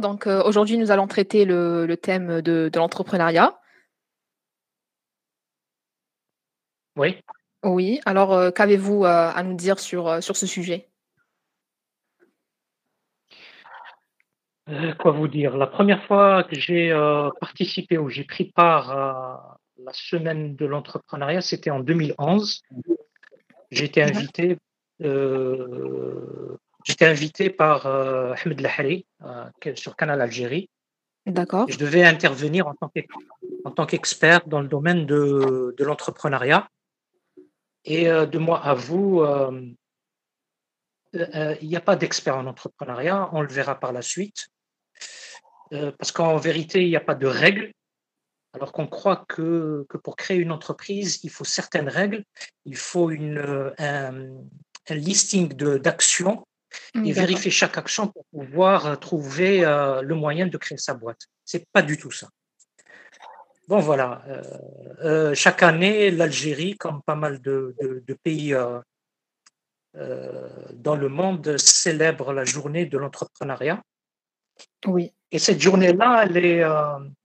Donc euh, aujourd'hui, nous allons traiter le, le thème de, de l'entrepreneuriat. Oui. Oui, alors euh, qu'avez-vous euh, à nous dire sur, sur ce sujet? Quoi vous dire? La première fois que j'ai participé ou j'ai pris part à la semaine de l'entrepreneuriat, c'était en 2011. J'ai été Mhm. invité, j'étais invité par euh, Ahmed Lahari euh, sur Canal Algérie. D'accord. Je devais intervenir en tant qu'expert dans le domaine de, de l'entrepreneuriat. Et euh, de moi à vous, il n'y a pas d'expert en entrepreneuriat, on le verra par la suite. Parce qu'en vérité, il n'y a pas de règles, alors qu'on croit que, que pour créer une entreprise, il faut certaines règles, il faut une, un, un listing d'actions et D'accord. vérifier chaque action pour pouvoir euh, trouver euh, le moyen de créer sa boîte. C'est pas du tout ça. Bon, voilà. euh, euh, chaque année, l'Algérie, comme pas mal de, de- de pays dans le monde, célèbre la journée de l'entrepreneuriat. Oui. Et cette journée-là,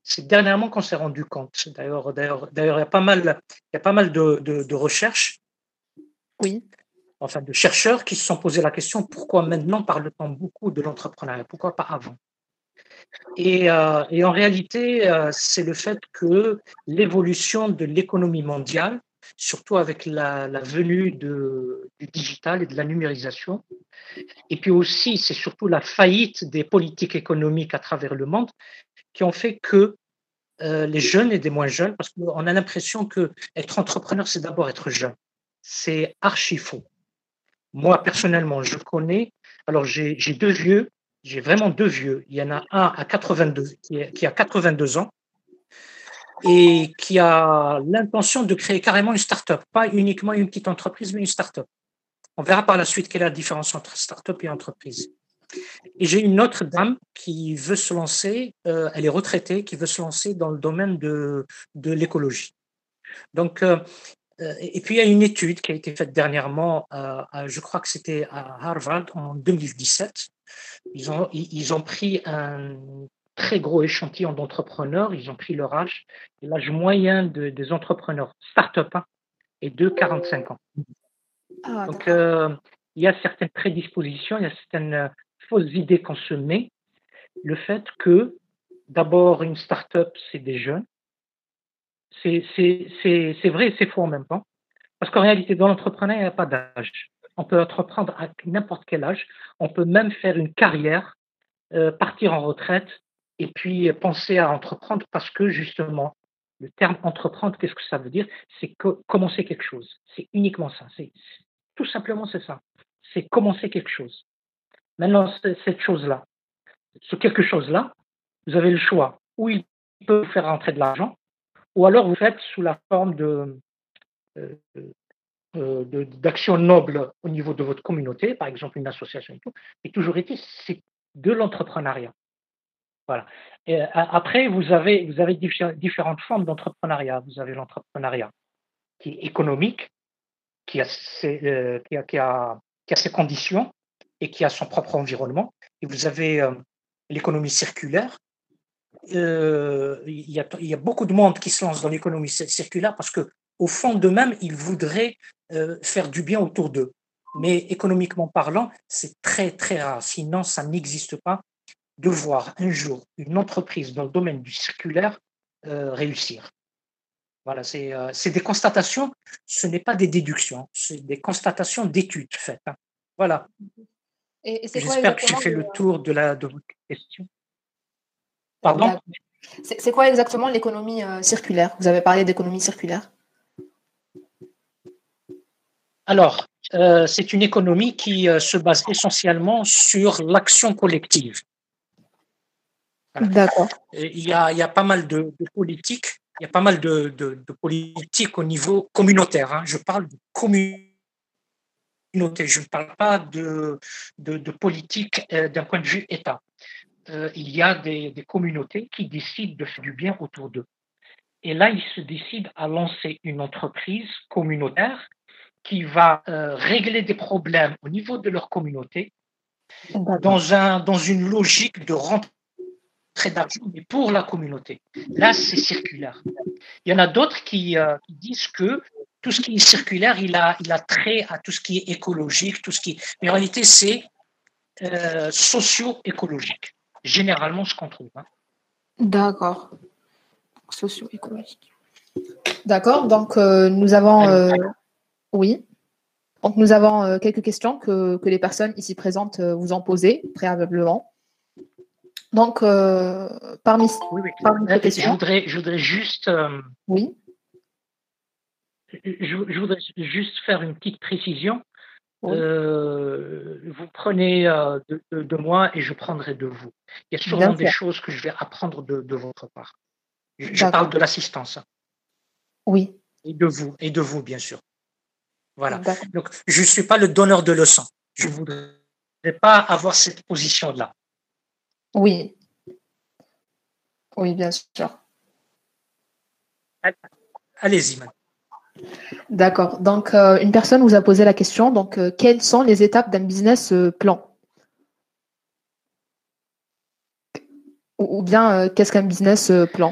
c'est dernièrement qu'on s'est rendu compte. D'ailleurs, il y a pas mal, il y a pas mal de recherches, Oui. Enfin de chercheurs qui se sont posé la question pourquoi maintenant parle-t-on beaucoup de l'entrepreneuriat? Pourquoi pas avant? Et, euh, en réalité, euh, c'est le fait que l'évolution de l'économie mondiale, surtout avec la, venue du digital et de la numérisation, et puis aussi, c'est surtout la faillite des politiques économiques à travers le monde qui ont fait que euh, les jeunes et des moins jeunes, parce qu'on a l'impression que être entrepreneur, c'est d'abord être jeune. C'est archi faux. Moi, personnellement, je connais, alors j'ai deux vieux, j'ai vraiment deux vieux. Il y en a un à 82, qui, a 82 ans et qui a l'intention de créer carrément une start-up, pas uniquement une petite entreprise, mais une start-up. On verra par la suite quelle est la différence entre start-up et entreprise. Et j'ai une autre dame qui veut se lancer, euh, elle est retraitée, qui veut se lancer dans le domaine de, de l'écologie. Donc, euh, et puis il y a une étude qui a été faite dernièrement, euh, à- je crois que c'était à Harvard en 2017. Ils ont, ils ont pris un très gros échantillon d'entrepreneurs, ils ont pris leur âge, l'âge moyen de- des entrepreneurs start-up hein, est de 45 ans. Ah, Donc, euh, il y a certaines prédispositions, il y a certaines euh, fausses idées qu'on se met. Le fait que, d'abord, une start-up, c'est des jeunes. C'est vrai et c'est faux en même temps. Parce qu'en réalité, dans l'entrepreneuriat, il n'y a pas d'âge. On peut entreprendre à n'importe quel âge. On peut même faire une carrière, euh, partir en retraite et puis penser à entreprendre parce que, justement, le terme entreprendre, qu'est-ce que ça veut dire? C'est co- commencer quelque chose. C'est uniquement ça. Tout simplement c'est ça. C'est commencer quelque chose. Maintenant, cette chose-là, ce quelque chose-là, vous avez le choix. Ou il peut vous faire rentrer de l'argent, ou alors vous faites sous la forme euh, euh, de- d'actions nobles au niveau de votre communauté, par exemple une association et tout. Et toujours été, c'est de l'entrepreneuriat. Voilà. Euh, après, vous avez, vous avez diffé- différentes formes d'entrepreneuriat. Vous avez l'entrepreneuriat qui est économique, qui a, ses, qui, a, qui, a, ses conditions et qui a son propre environnement. Et vous avez l'économie circulaire. Euh, il, y a, il y a beaucoup de monde qui se lance dans l'économie cir- circulaire parce que au fond d'eux-mêmes, ils voudraient euh, faire du bien autour d'eux. Mais économiquement parlant, c'est très très rare. Sinon, ça n'existe pas de voir un jour une entreprise dans le domaine du circulaire euh, réussir. Voilà, c'est euh, des constatations, ce n'est pas des déductions, c'est des constatations d'études faites. hein. Voilà, j'espère que j'ai fait le- le tour de, la, de votre question. Pardon. C'est quoi exactement l'économie euh, circulaire? Vous avez parlé d'économie circulaire? Alors, euh, c'est une économie qui euh, se base essentiellement sur l'action collective. Voilà. D'accord. Il y a, il y a pas mal de, de politiques, il y a pas mal de, de, de politiques au niveau communautaire. hein. Je parle de communauté, je ne parle pas de, politique d'un point de vue État. Euh, il y a des, des communautés qui décident de faire du bien autour d'eux. Et là, ils se décident à lancer une entreprise communautaire qui va euh, régler des problèmes au niveau de leur communauté dans, un, dans une logique de très d'argent, mais pour la communauté. Là, c'est circulaire. Il y en a d'autres qui, euh, disent que tout ce qui est circulaire, il a, il a trait à tout ce qui est écologique, tout ce qui. Mais en réalité, c'est euh, socio-écologique. Généralement, ce qu'on trouve. Hein. D'accord. Socio-écologique. D'accord. Donc, euh, nous avons. Euh, oui. Donc, nous avons quelques questions que, que, les personnes ici présentes vous ont posées préalablement. Donc, parmi, oui, oui. parmi questions. Je voudrais, je voudrais juste. oui. Je, voudrais juste faire une petite précision. Euh, vous prenez euh, de, moi et je prendrai de vous. Il y a sûrement des choses que je vais apprendre de, votre part. Je, parle de l'assistance. Oui. Et de vous, et de vous, bien sûr. Voilà. Donc, je ne suis pas le donneur de leçons. Je ne voudrais pas avoir cette position-là. Oui. Oui, bien sûr. Allez-y, madame. D'accord. Donc, euh, une personne vous a posé la question. Donc, euh, quelles sont les étapes d'un business euh, plan? Ou, bien, qu'est-ce qu'un business plan?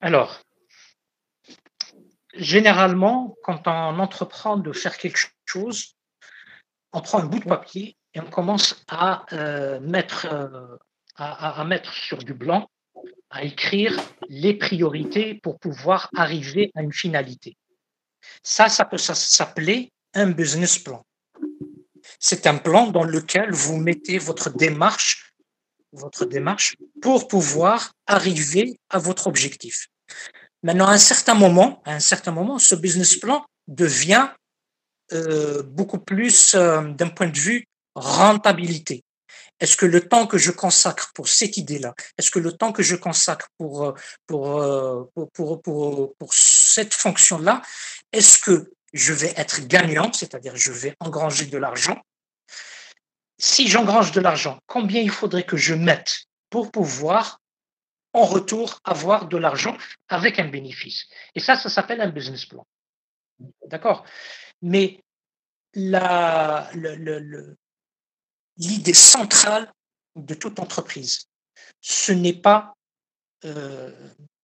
Alors, généralement, quand on entreprend de faire quelque chose, on prend un bout de papier et on commence à mettre, à mettre sur du blanc à écrire les priorités pour pouvoir arriver à une finalité. Ça, ça peut s'appeler un business plan. C'est un plan dans lequel vous mettez votre démarche, votre démarche pour pouvoir arriver à votre objectif. Maintenant, à un certain moment, à un certain moment, ce business plan devient euh, beaucoup plus euh, d'un point de vue rentabilité. Est-ce que le temps que je consacre pour cette idée-là, est-ce que le temps que je consacre pour, euh, euh, pour, cette fonction-là, est-ce que je vais être gagnant, c'est-à-dire je vais engranger de l'argent? Si j'engrange de l'argent, combien il faudrait que je mette pour pouvoir en retour avoir de l'argent avec un bénéfice? Et ça, ça s'appelle un business plan. D'accord? Mais la, le, l'idée centrale de toute entreprise. Ce n'est pas euh,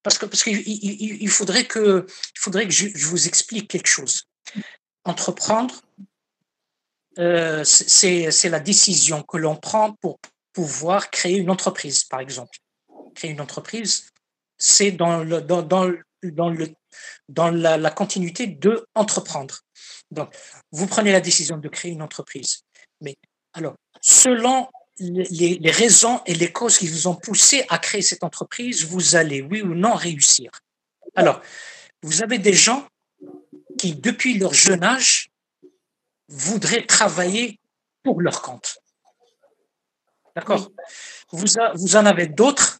parce que parce qu'il il, faudrait que il faudrait que je, vous explique quelque chose. Entreprendre, euh, c'est la décision que l'on prend pour pouvoir créer une entreprise, par exemple. Créer une entreprise, c'est dans le dans, dans, dans le dans la, la continuité de entreprendre. Donc, vous prenez la décision de créer une entreprise, mais alors selon les, raisons et les causes qui vous ont poussé à créer cette entreprise, vous allez, oui ou non, réussir. Alors, vous avez des gens qui, depuis leur jeune âge, voudraient travailler pour leur compte. D'accord? Vous, vous en avez d'autres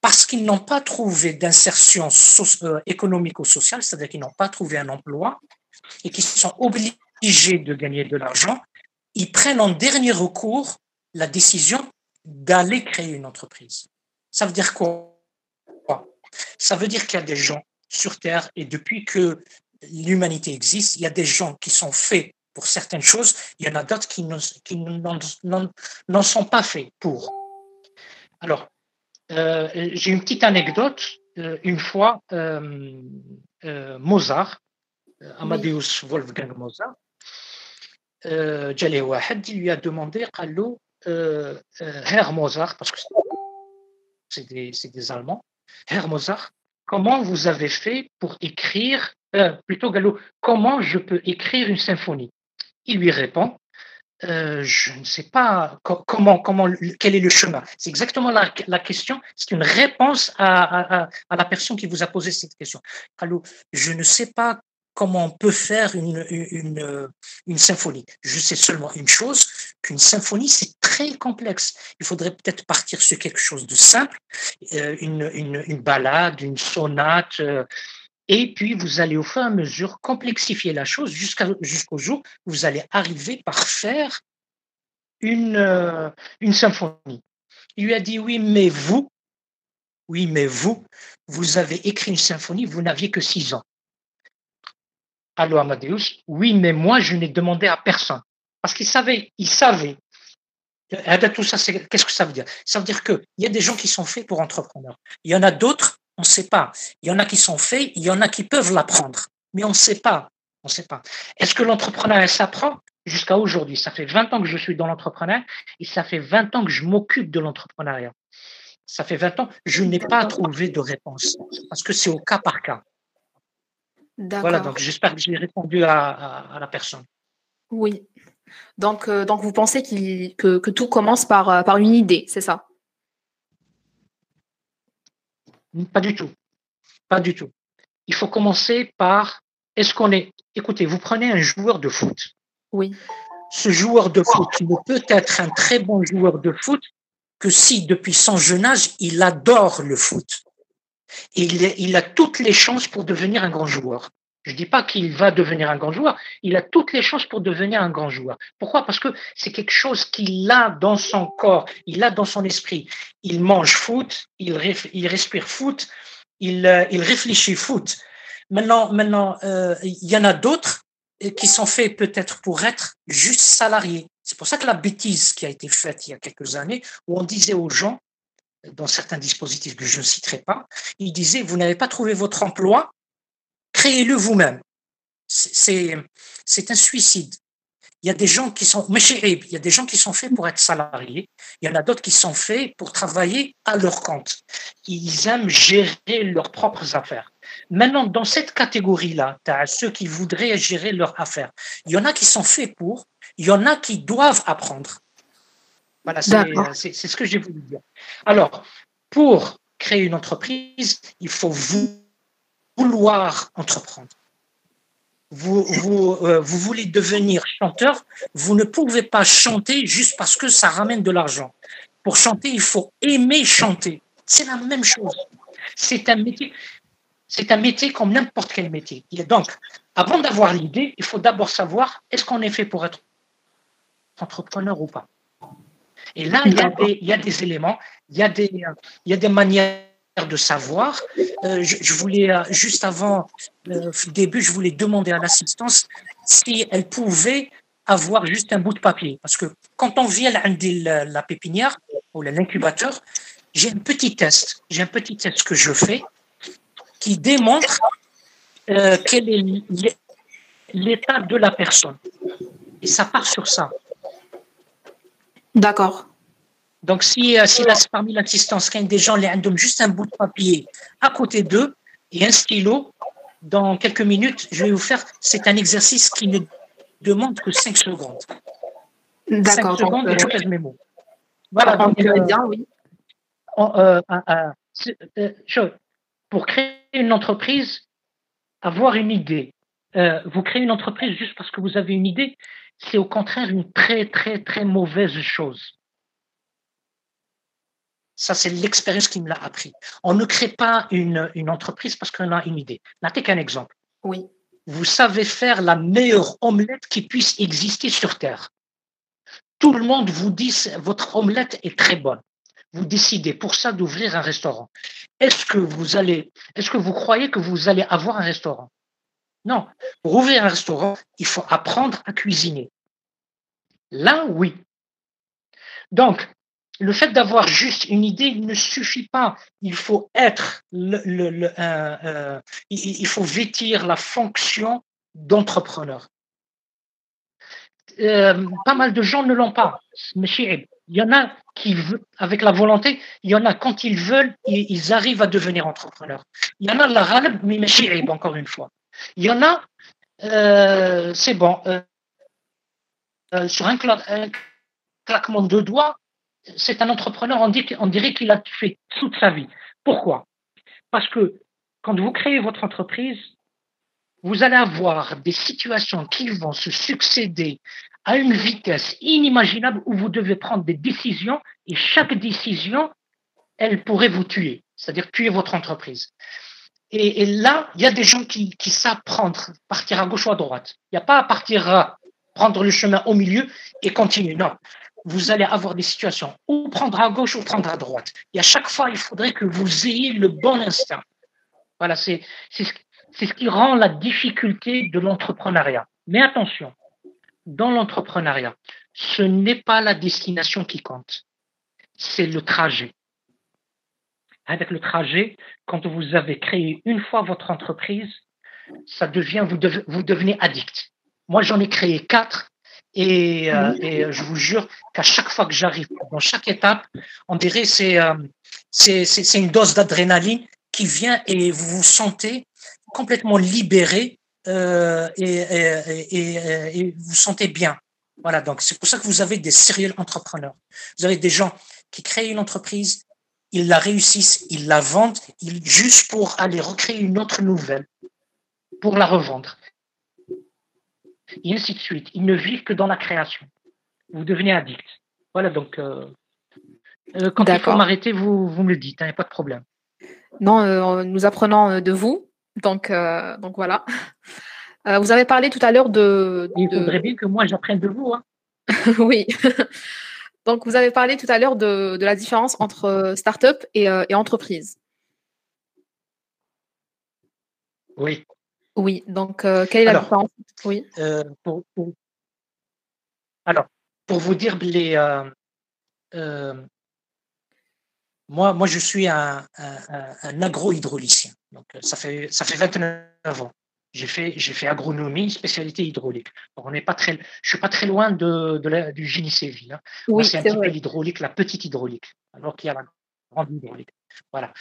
parce qu'ils n'ont pas trouvé d'insertion euh, économique ou sociale, c'est-à-dire qu'ils n'ont pas trouvé un emploi et qui sont obligés de gagner de l'argent ils prennent en dernier recours la décision d'aller créer une entreprise. Ça veut dire quoi? Ça veut dire qu'il y a des gens sur Terre et depuis que l'humanité existe, il y a des gens qui sont faits pour certaines choses, il y en a d'autres qui n'en sont pas faits pour. Alors, euh, j'ai une petite anecdote. Euh, une fois, euh, Mozart, Amadeus Wolfgang Mozart, euh, il lui a demandé euh, euh, Herr Mozart parce que c'est des, des, Allemands Herr Mozart comment vous avez fait pour écrire plutôt Gallo comment je peux écrire une symphonie? Il lui répond je ne sais pas comment, comment, quel est le chemin. C'est exactement la, question. C'est une réponse à, à, la personne qui vous a posé cette question. Allô, je ne sais pas comment on peut faire une, symphonie. Je sais seulement une chose, qu'une symphonie, c'est très complexe. Il faudrait peut-être partir sur quelque chose de simple, euh, une, une, une balade, une sonate, euh, et puis vous allez au fur et à mesure complexifier la chose jusqu'au jour où vous allez arriver par faire une, euh, une symphonie. Il lui a dit, oui, mais vous, oui, mais vous, vous avez écrit une symphonie, vous n'aviez que six ans. Allô Amadeus, oui, mais moi je n'ai demandé à personne. Parce qu'il savait, il savait tout ça, qu'est-ce que ça veut dire? Ça veut dire qu'il y a des gens qui sont faits pour entrepreneurs. Il y en a d'autres, on ne sait pas. Il y en a qui sont faits, il y en a qui peuvent l'apprendre, mais on ne sait pas. On sait pas. Est-ce que l'entrepreneuriat s'apprend? Jusqu'à aujourd'hui, ça fait 20 ans que je suis dans l'entrepreneuriat et ça fait 20 ans que je m'occupe de l'entrepreneuriat. Ça fait 20 ans, je n'ai pas trouvé de réponse parce que c'est au cas par cas. Voilà, donc j'espère que j'ai répondu à, la personne. Oui. Donc, euh, donc vous pensez que, que, tout commence par, euh, par une idée, c'est ça? Pas du tout. Pas du tout. Il faut commencer par est-ce qu'on est. Écoutez, vous prenez un joueur de foot. Oui. Ce joueur de foot ne peut être un très bon joueur de foot que si, depuis son jeune âge, il adore le foot. Et il, a toutes les chances pour devenir un grand joueur. Je ne dis pas qu'il va devenir un grand joueur, il a toutes les chances pour devenir un grand joueur. Pourquoi? Parce que c'est quelque chose qu'il a dans son corps, il a dans son esprit. Il mange foot, il, respire foot, il, euh, il, réfléchit foot. Maintenant, maintenant, euh, il y en a d'autres qui sont faits peut-être pour être juste salariés. C'est pour ça que la bêtise qui a été faite il y a quelques années, où on disait aux gens, dans certains dispositifs que je ne citerai pas, ils disaient, vous n'avez pas trouvé votre emploi, créez-le vous-même. C'est un suicide. Il y a des gens qui sont, il y a des gens qui sont faits pour être salariés. Il y en a d'autres qui sont faits pour travailler à leur compte. Ils aiment gérer leurs propres affaires. Maintenant, dans cette catégorie-là, tu as ceux qui voudraient gérer leurs affaires. Il y en a qui sont faits pour, il y en a qui doivent apprendre. Voilà, c'est ce que j'ai voulu dire. Alors, pour créer une entreprise, il faut vouloir entreprendre. Vous, vous, euh, vous voulez devenir chanteur, vous ne pouvez pas chanter juste parce que ça ramène de l'argent. Pour chanter, il faut aimer chanter. C'est la même chose. C'est un métier. C'est un métier comme n'importe quel métier. Donc, avant d'avoir l'idée, il faut d'abord savoir est-ce qu'on est fait pour être entrepreneur ou pas? Et là, il y a des, il y a des éléments, il y a des, il y a des manières de savoir. Euh, je, voulais, euh, juste avant le début, je voulais demander à l'assistance si elle pouvait avoir juste un bout de papier. Parce que quand on vient à la, la pépinière ou l'incubateur, j'ai un petit test. J'ai un petit test que je fais qui démontre euh, quel est l'état de la personne. Et ça part sur ça. D'accord. Donc, si, euh, si là, parmi l'assistance, quand des gens les ont juste un bout de papier à côté d'eux et un stylo, dans quelques minutes, je vais vous faire, c'est un exercice qui ne demande que 5 secondes. D'accord. 5 secondes et je pèse mes mots. Voilà. Donc, euh, bien, oui. euh, pour créer une entreprise, avoir une idée. Euh, vous créez une entreprise juste parce que vous avez une idée, c'est au contraire une très, très, très mauvaise chose. Ça, c'est l'expérience qui me l'a appris. On ne crée pas une, une entreprise parce qu'on a une idée. N'attendez qu'un exemple. Oui. Vous savez faire la meilleure omelette qui puisse exister sur Terre. Tout le monde vous dit votre omelette est très bonne vous décidez pour ça d'ouvrir un restaurant, est-ce que vous allez, est-ce que vous croyez que vous allez avoir un restaurant? Non. Pour ouvrir un restaurant, il faut apprendre à cuisiner. Là, oui. Donc, le fait d'avoir juste une idée ne suffit pas. Il faut être il, faut vêtir la fonction d'entrepreneur. Euh, pas mal de gens ne l'ont pas. Il y en a qui, avec la volonté, il y en a quand ils veulent, ils, arrivent à devenir entrepreneurs. Il y en a la râle, mais encore une fois. Il y en a, euh, c'est bon, euh, euh, sur un, claquement de doigts, c'est un entrepreneur, on, on dirait qu'il a fait toute sa vie. Pourquoi? Parce que quand vous créez votre entreprise, vous allez avoir des situations qui vont se succéder à une vitesse inimaginable où vous devez prendre des décisions et chaque décision, elle pourrait vous tuer, c'est-à-dire tuer votre entreprise. Et, là, il y a des gens qui, qui, savent prendre, partir à gauche ou à droite. Il n'y a pas à partir à prendre le chemin au milieu et continuer. Non, vous allez avoir des situations ou prendre à gauche ou prendre à droite. Et à chaque fois, il faudrait que vous ayez le bon instinct. Voilà, c'est ce, ce qui rend la difficulté de l'entrepreneuriat. Mais attention, dans l'entrepreneuriat, ce n'est pas la destination qui compte, c'est le trajet. Avec le trajet, quand vous avez créé une fois votre entreprise, ça devient, vous, vous devenez addict. Moi, j'en ai créé quatre et, euh, et je vous jure qu'à chaque fois que j'arrive, dans chaque étape, on dirait c'est euh, c'est une dose d'adrénaline qui vient et vous vous sentez complètement libéré euh, et, et, et, vous vous sentez bien. Voilà, donc c'est pour ça que vous avez des serial entrepreneurs. Vous avez des gens qui créent une entreprise, ils la réussissent, ils la vendent, ils, juste pour aller recréer une autre nouvelle, pour la revendre. Et ainsi de suite. Ils ne vivent que dans la création. Vous devenez addict. Voilà, donc euh, euh, quand il faut m'arrêter, vous, vous me le dites, il hein, n'y a pas de problème. Non, euh, nous apprenons de vous. Donc, donc voilà. vous avez parlé tout à l'heure de, Il faudrait bien que moi j'apprenne de vous. Hein. oui. Donc, vous avez parlé tout à l'heure de, la différence entre start-up et, et entreprise. Oui. Oui, donc quelle est la différence? Oui. pour, Alors, pour vous dire les, moi, moi, je suis un, un, agro-hydraulicien. Donc, euh, ça fait, ça fait 29 ans. J'ai fait, j'ai fait agronomie, spécialité hydraulique. Donc, on n'est pas très, je suis pas très loin de, de du génie civil. Hein. Oui, c'est un petit peu l'hydraulique, la petite hydraulique, alors qu'il y a la grande hydraulique. Voilà.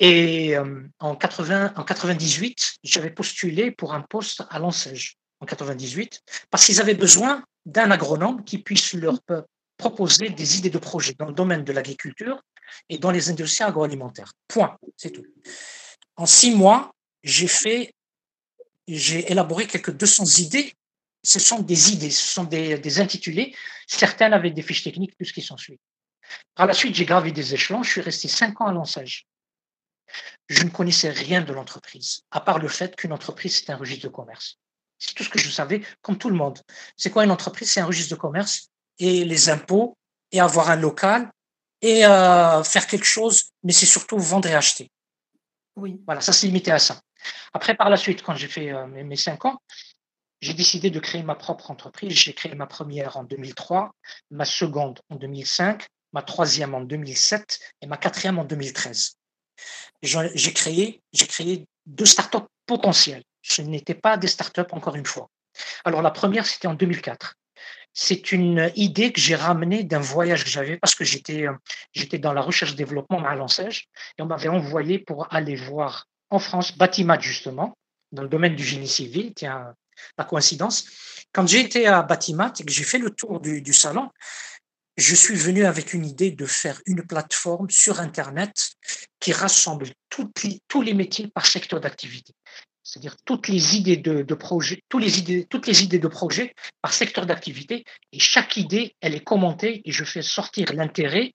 Et euh, en, 80, en 98, j'avais postulé pour un poste à l'enseigne en 98 parce qu'ils avaient besoin d'un agronome qui puisse leur proposer des idées de projet dans le domaine de l'agriculture et dans les industries agroalimentaires. Point, c'est tout. En six mois, j'ai fait, j'ai élaboré quelques 200 idées. Ce sont des idées, ce sont des, des intitulés. Certaines avec des fiches techniques, tout ce qui s'ensuit. Par la suite, j'ai gravi des échelons. Je suis resté cinq ans à l'ensage. Je ne connaissais rien de l'entreprise, à part le fait qu'une entreprise, c'est un registre de commerce. C'est tout ce que je savais, comme tout le monde. C'est quoi une entreprise? C'est un registre de commerce et les impôts et avoir un local et euh, faire quelque chose, mais c'est surtout vendre et acheter. Oui. Voilà, ça s'est limité à ça. Après, par la suite, quand j'ai fait euh, mes, cinq ans, j'ai décidé de créer ma propre entreprise. J'ai créé ma première en 2003, ma seconde en 2005, ma troisième en 2007 et ma quatrième en 2013. J'ai créé, j'ai créé deux startups potentielles. Ce n'étaient pas des startups, encore une fois. Alors, la première, c'était en 2004 c'est une idée que j'ai ramenée d'un voyage que j'avais parce que j'étais euh, dans la recherche développement à l'enseigne et on m'avait envoyé pour aller voir en France Batimat justement dans le domaine du génie civil tiens la coïncidence quand j'ai été à Batimat et que j'ai fait le tour du, salon je suis venu avec une idée de faire une plateforme sur Internet qui rassemble tous les métiers par secteur d'activité c'est-à-dire toutes les idées de, projet, toutes les idées, toutes les idées de projet par secteur d'activité. Et chaque idée, elle est commentée et je fais sortir l'intérêt.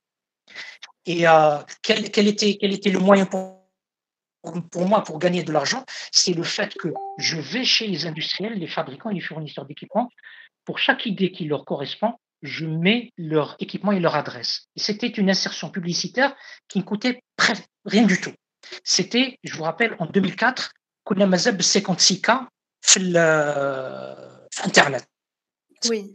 Et euh, quel, quel, était, quel était le moyen pour, pour moi, pour gagner de l'argent, c'est le fait que je vais chez les industriels, les fabricants et les fournisseurs d'équipements. Pour chaque idée qui leur correspond, je mets leur équipement et leur adresse. C'était une insertion publicitaire qui ne coûtait rien du tout. C'était, je vous rappelle, en 2004, Kounamazeb 56K sur euh, Internet. Oui.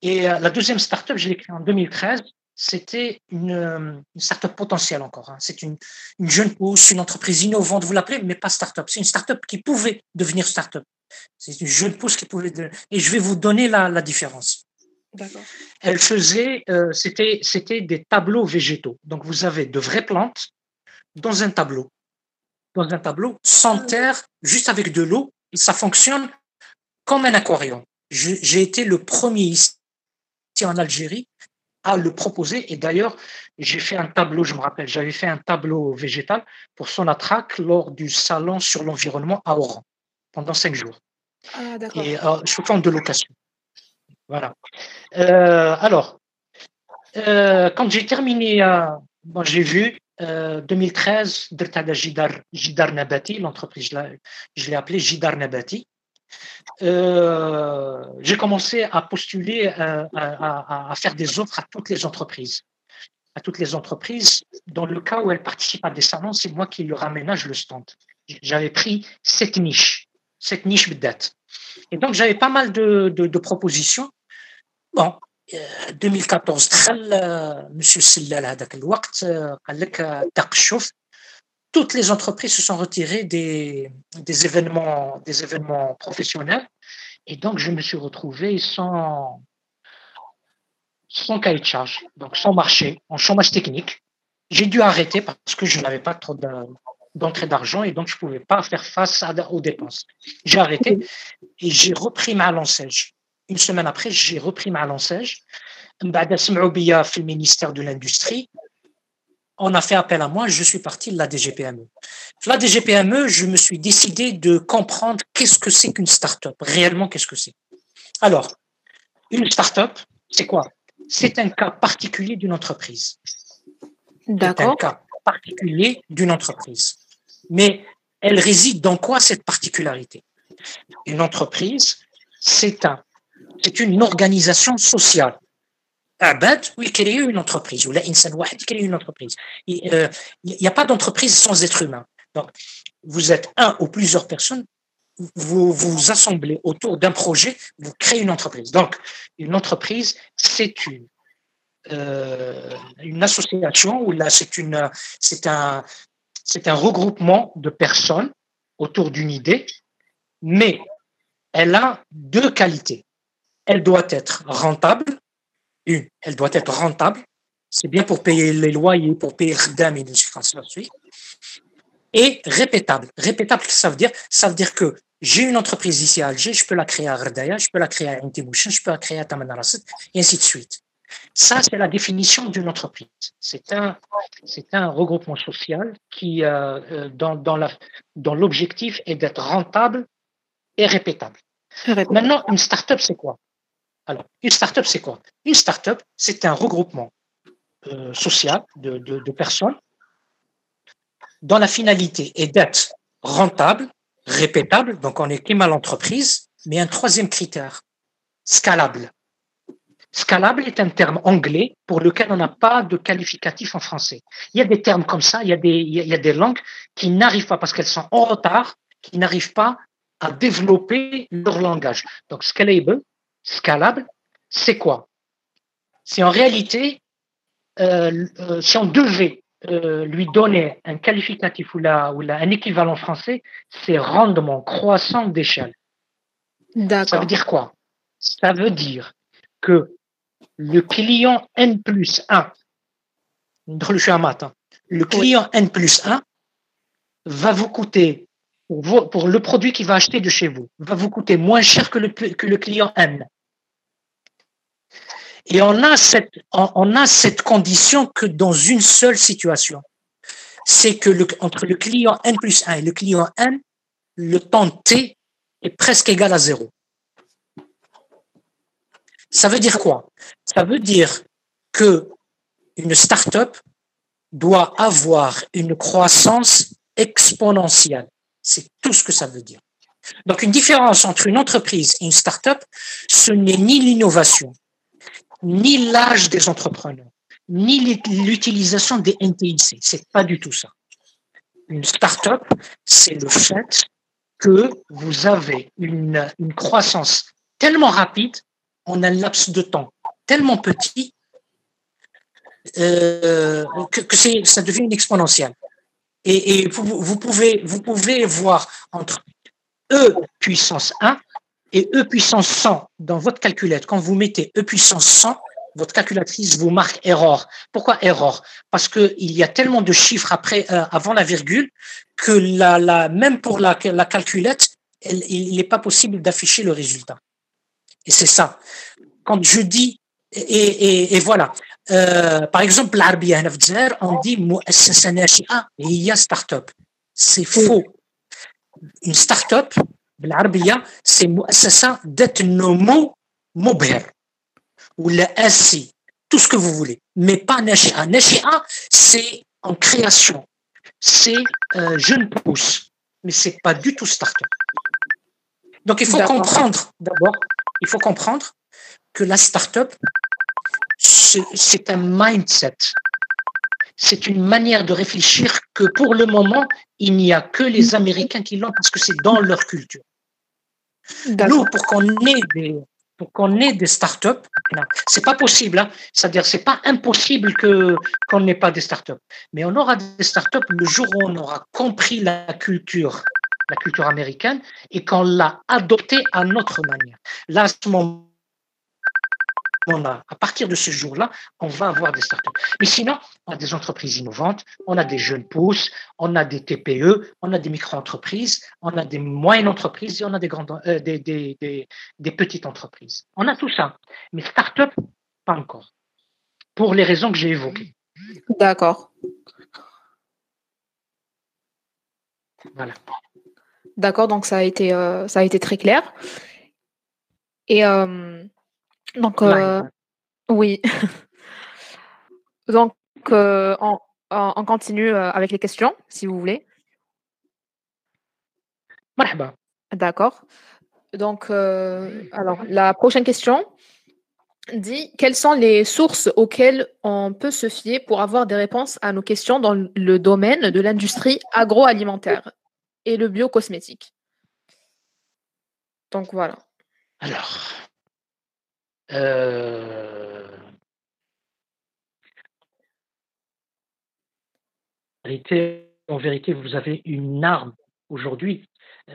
Et euh, la deuxième startup, je l'ai créée en 2013. C'était une, une startup potentielle encore. Hein. C'est une, une, jeune pousse, une entreprise innovante, vous l'appelez, mais pas startup. C'est une startup qui pouvait devenir startup. C'est une jeune pousse qui pouvait. Devenir... Et je vais vous donner la, la différence. D'accord. Elle faisait, euh, c'était, c'était des tableaux végétaux. Donc vous avez de vraies plantes dans un tableau dans un tableau sans ah terre, juste avec de l'eau, et ça fonctionne comme un aquarium. J'ai été le premier ici en Algérie à le proposer. Et d'ailleurs, j'ai fait un tableau, je me rappelle, j'avais fait un tableau végétal pour son attraque lors du salon sur l'environnement à Oran pendant cinq jours. Ah. Et euh, je forme de location. Voilà. Euh, alors, euh, quand j'ai terminé, bon, j'ai vu 2013, Jidar, Nabati, l'entreprise, je l'ai appelée Jidar Nabati. Euh, j'ai commencé à postuler, euh, à, faire des offres à toutes les entreprises. À toutes les entreprises, dans le cas où elles participent à des salons, c'est moi qui leur aménage le stand. J'avais pris cette niche, cette niche de date. Et donc, j'avais pas mal de, propositions. Bon, 2014, M. Sellal, à ce moment-là, toutes les entreprises se sont retirées des, des événements des événements professionnels et donc je me suis retrouvé sans sans cahier de charge, donc sans marché, en chômage technique. J'ai dû arrêter parce que je n'avais pas trop d'entrée d'argent et donc je ne pouvais pas faire face aux dépenses. J'ai arrêté et j'ai repris ma lancège. Une semaine après, j'ai repris ma lancège. le ministère de l'Industrie. On a fait appel à moi, je suis parti de la DGPME. La DGPME, je me suis décidé de comprendre qu'est-ce que c'est qu'une start-up, réellement qu'est-ce que c'est? Alors, une start-up, c'est quoi? C'est un cas particulier d'une entreprise. D'accord. un cas particulier d'une entreprise. Mais elle réside dans quoi cette particularité? Une entreprise, c'est un, c'est une organisation sociale. Abad, oui, créer une entreprise, ou la insan créer une entreprise? Il n'y a pas d'entreprise sans être humain. Donc, vous êtes un ou plusieurs personnes, vous vous assemblez autour d'un projet, vous créez une entreprise. Donc, une entreprise, c'est une euh, une association ou là c'est un c'est un regroupement de personnes autour d'une idée, mais elle a deux qualités. Elle doit être rentable. Une, elle doit être rentable. C'est bien pour payer les loyers, pour payer le et de suite. Et répétable. Répétable, ça veut dire, ça veut dire que j'ai une entreprise ici à Alger, je peux la créer à Rdaya, je peux la créer à Intimouchen, je peux la créer à Tamanarasit, et ainsi de suite. Ça, c'est la définition d'une entreprise. C'est un, c'est un regroupement social qui, euh, euh dans, dans, la, dans l'objectif, est d'être rentable et répétable. Maintenant, une start-up, c'est quoi? Alors, une start-up, c'est quoi? Une start-up, c'est un regroupement euh, social de, personnes dont la finalité est d'être rentable, répétable, donc on est à l'entreprise, mais un troisième critère, scalable. Scalable est un terme anglais pour lequel on n'a pas de qualificatif en français. Il y a des termes comme ça, il y a des langues qui n'arrivent pas parce qu'elles sont en retard, qui n'arrivent pas à développer leur langage. Donc, scalable, scalable, c'est quoi? C'est en réalité, euh, euh, si on devait euh, lui donner un qualificatif ou, la, ou la, un équivalent français, c'est rendement croissant d'échelle. Ça veut dire quoi? Ça veut dire que le client N plus 1, hein. le client N plus 1 va vous coûter, pour, le produit qu'il va acheter de chez vous, va vous coûter moins cher que le, client N. Et on a cette, on a cette condition que dans une seule situation. C'est que le, entre le client N plus 1 et le client N, le temps T est presque égal à zéro. Ça veut dire quoi? Ça veut dire que une start-up doit avoir une croissance exponentielle. C'est tout ce que ça veut dire. Donc, une différence entre une entreprise et une start-up, ce n'est ni l'innovation, ni l'âge des entrepreneurs, ni l'utilisation des NTIC. C'est pas du tout ça. Une start-up, c'est le fait que vous avez une, croissance tellement rapide en un laps de temps tellement petit euh, que, que ça devient une exponentielle. Et, et vous, pouvez, vous pouvez voir entre E puissance 1 et E puissance 100 dans votre calculette. Quand vous mettez E puissance 100, votre calculatrice vous marque erreur. Pourquoi erreur? Parce que il y a tellement de chiffres après, euh, avant la virgule que la, la, même pour la, la calculette, il n'est pas possible d'afficher le résultat. Et c'est ça. Quand je dis, et, et, et voilà. Euh, par exemple, l'Arabie on dit il y a start-up. C'est faux. Une start-up, l'Arabie, c'est Mouassasa d'Etnomo Mobher ou la SI, tout ce que vous voulez, mais pas Nashi'a. Nashi'a, c'est en création, c'est euh, jeune pousse, mais c'est pas du tout start-up. Donc il faut comprendre d'abord, il faut comprendre que la start-up, c'est un mindset. C'est une manière de réfléchir que pour le moment, il n'y a que les Américains qui l'ont parce que c'est dans leur culture. Nous, pour qu'on ait des, pour qu'on ait des startups. C'est pas possible, hein. c'est-à-dire c'est pas impossible que qu'on n'ait pas des startups, mais on aura des startups le jour où on aura compris la culture, la culture américaine et qu'on l'a adoptée à notre manière. Là, à ce moment on a, à partir de ce jour-là, on va avoir des startups. Mais sinon, on a des entreprises innovantes, on a des jeunes pousses, on a des TPE, on a des micro-entreprises, on a des moyennes entreprises et on a des, grandes, euh, des, des, des, des, petites entreprises. On a tout ça. Mais startups, pas encore. Pour les raisons que j'ai évoquées. D'accord. Voilà. D'accord, donc ça a été, euh, ça a été très clair. Et euh, donc, euh, oui. Donc, euh, on, on, continue euh, avec les questions, si vous voulez. D'accord. Donc, alors, la prochaine question dit quelles sont les sources auxquelles on peut se fier pour avoir des réponses à nos questions dans le domaine de l'industrie agroalimentaire et le biocosmétique? Donc voilà. Alors, euh, en vérité, vous avez une arme aujourd'hui.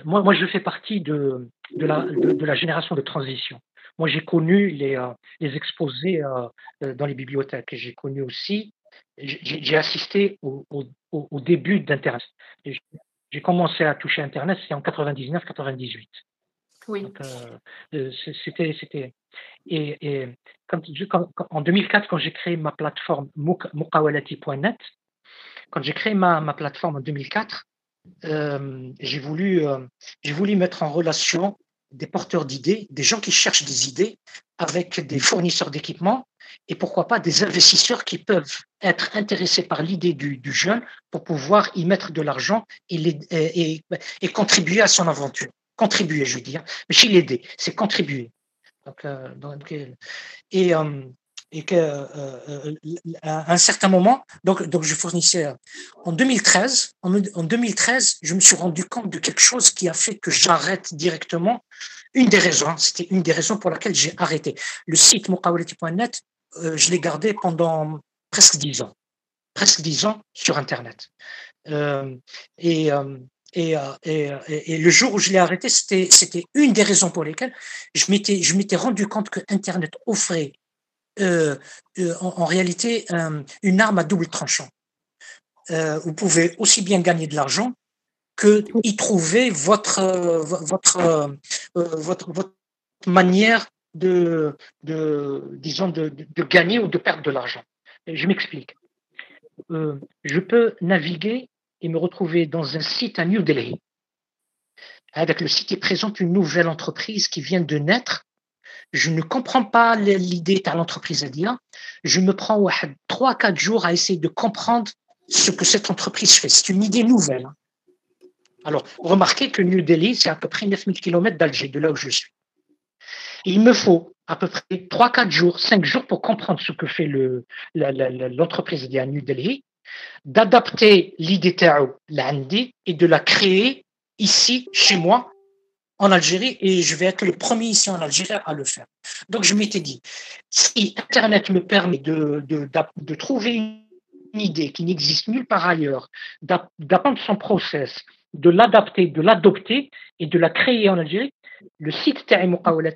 Moi, je fais partie de, la, génération de transition. Moi, j'ai connu les, euh, exposés euh, dans les bibliothèques. J'ai connu aussi, j'ai assisté au début d'Internet. J'ai commencé à toucher Internet, c'est en 99-98. Oui. c'était, c'était, et, quand, en 2004, quand j'ai créé ma plateforme mukawalati.net, quand j'ai créé ma, ma, plateforme en 2004, euh, j'ai voulu, euh, j'ai voulu mettre en relation des porteurs d'idées, des gens qui cherchent des idées avec des fournisseurs d'équipements et pourquoi pas des investisseurs qui peuvent être intéressés par l'idée du, du, jeune pour pouvoir y mettre de l'argent et, et, et, contribuer à son aventure. Contribuer, je veux dire. Mais chez l'aider, c'est contribuer. Donc, euh, euh, et, euh, et qu'à un certain moment, donc, donc je fournissais en 2013, en, 2013, je me suis rendu compte de quelque chose qui a fait que j'arrête directement. Une des raisons, c'était une des raisons pour laquelle j'ai arrêté. Le site mokawaleti.net, je l'ai gardé pendant presque dix ans, presque dix ans sur Internet. et euh, euh, et, et, le jour où je l'ai arrêté, c'était, une des raisons pour lesquelles je m'étais, rendu compte que Internet offrait euh, euh en, réalité une arme à double tranchant. Vous pouvez aussi bien gagner de l'argent que y trouver votre votre votre, votre manière de, de disons de, de, gagner ou de perdre de l'argent. Je m'explique. je peux naviguer et me retrouver dans un site à New Delhi. Avec le site qui présente une nouvelle entreprise qui vient de naître. Je ne comprends pas l'idée de l'entreprise dire. Je me prends trois, quatre jours à essayer de comprendre ce que cette entreprise fait. C'est une idée nouvelle. Hein. Alors, remarquez que New Delhi, c'est à peu près 9000 km d'Alger, de là où je suis. Il me faut à peu près trois, quatre jours, cinq jours pour comprendre ce que fait l'entreprise à New Delhi d'adapter l'idée l'andi et de la créer ici, chez moi, en Algérie, et je vais être le premier ici en Algérie à le faire. Donc, je m'étais dit, si Internet me permet de, de, de trouver une idée qui n'existe nulle part ailleurs, d'apprendre son process, de l'adapter, de l'adopter et de la créer en Algérie, le site Ta'i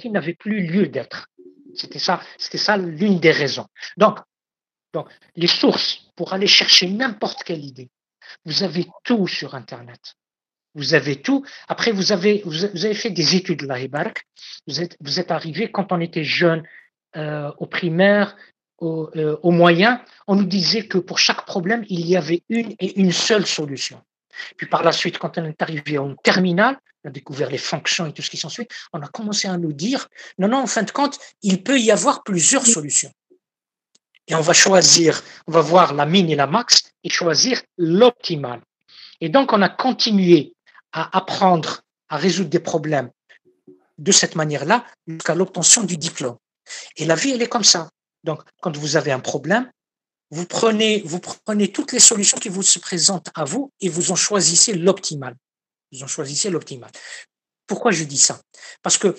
n'avait plus lieu d'être. C'était ça, c'était ça l'une des raisons. Donc, donc, les sources pour aller chercher n'importe quelle idée. Vous avez tout sur Internet. Vous avez tout. Après, vous avez, vous avez fait des études, la Vous êtes, vous êtes arrivé quand on était jeune, euh, au primaire, au, euh, au moyen. On nous disait que pour chaque problème, il y avait une et une seule solution. Puis par la suite, quand on est arrivé en terminale, on a découvert les fonctions et tout ce qui s'ensuit, on a commencé à nous dire, non, non, en fin de compte, il peut y avoir plusieurs solutions et on va choisir, on va voir la mine et la max et choisir l'optimal. Et donc, on a continué à apprendre à résoudre des problèmes de cette manière-là jusqu'à l'obtention du diplôme. Et la vie, elle est comme ça. Donc, quand vous avez un problème, vous prenez, vous prenez toutes les solutions qui vous se présentent à vous et vous en choisissez l'optimal. Vous en choisissez l'optimal. Pourquoi je dis ça? Parce que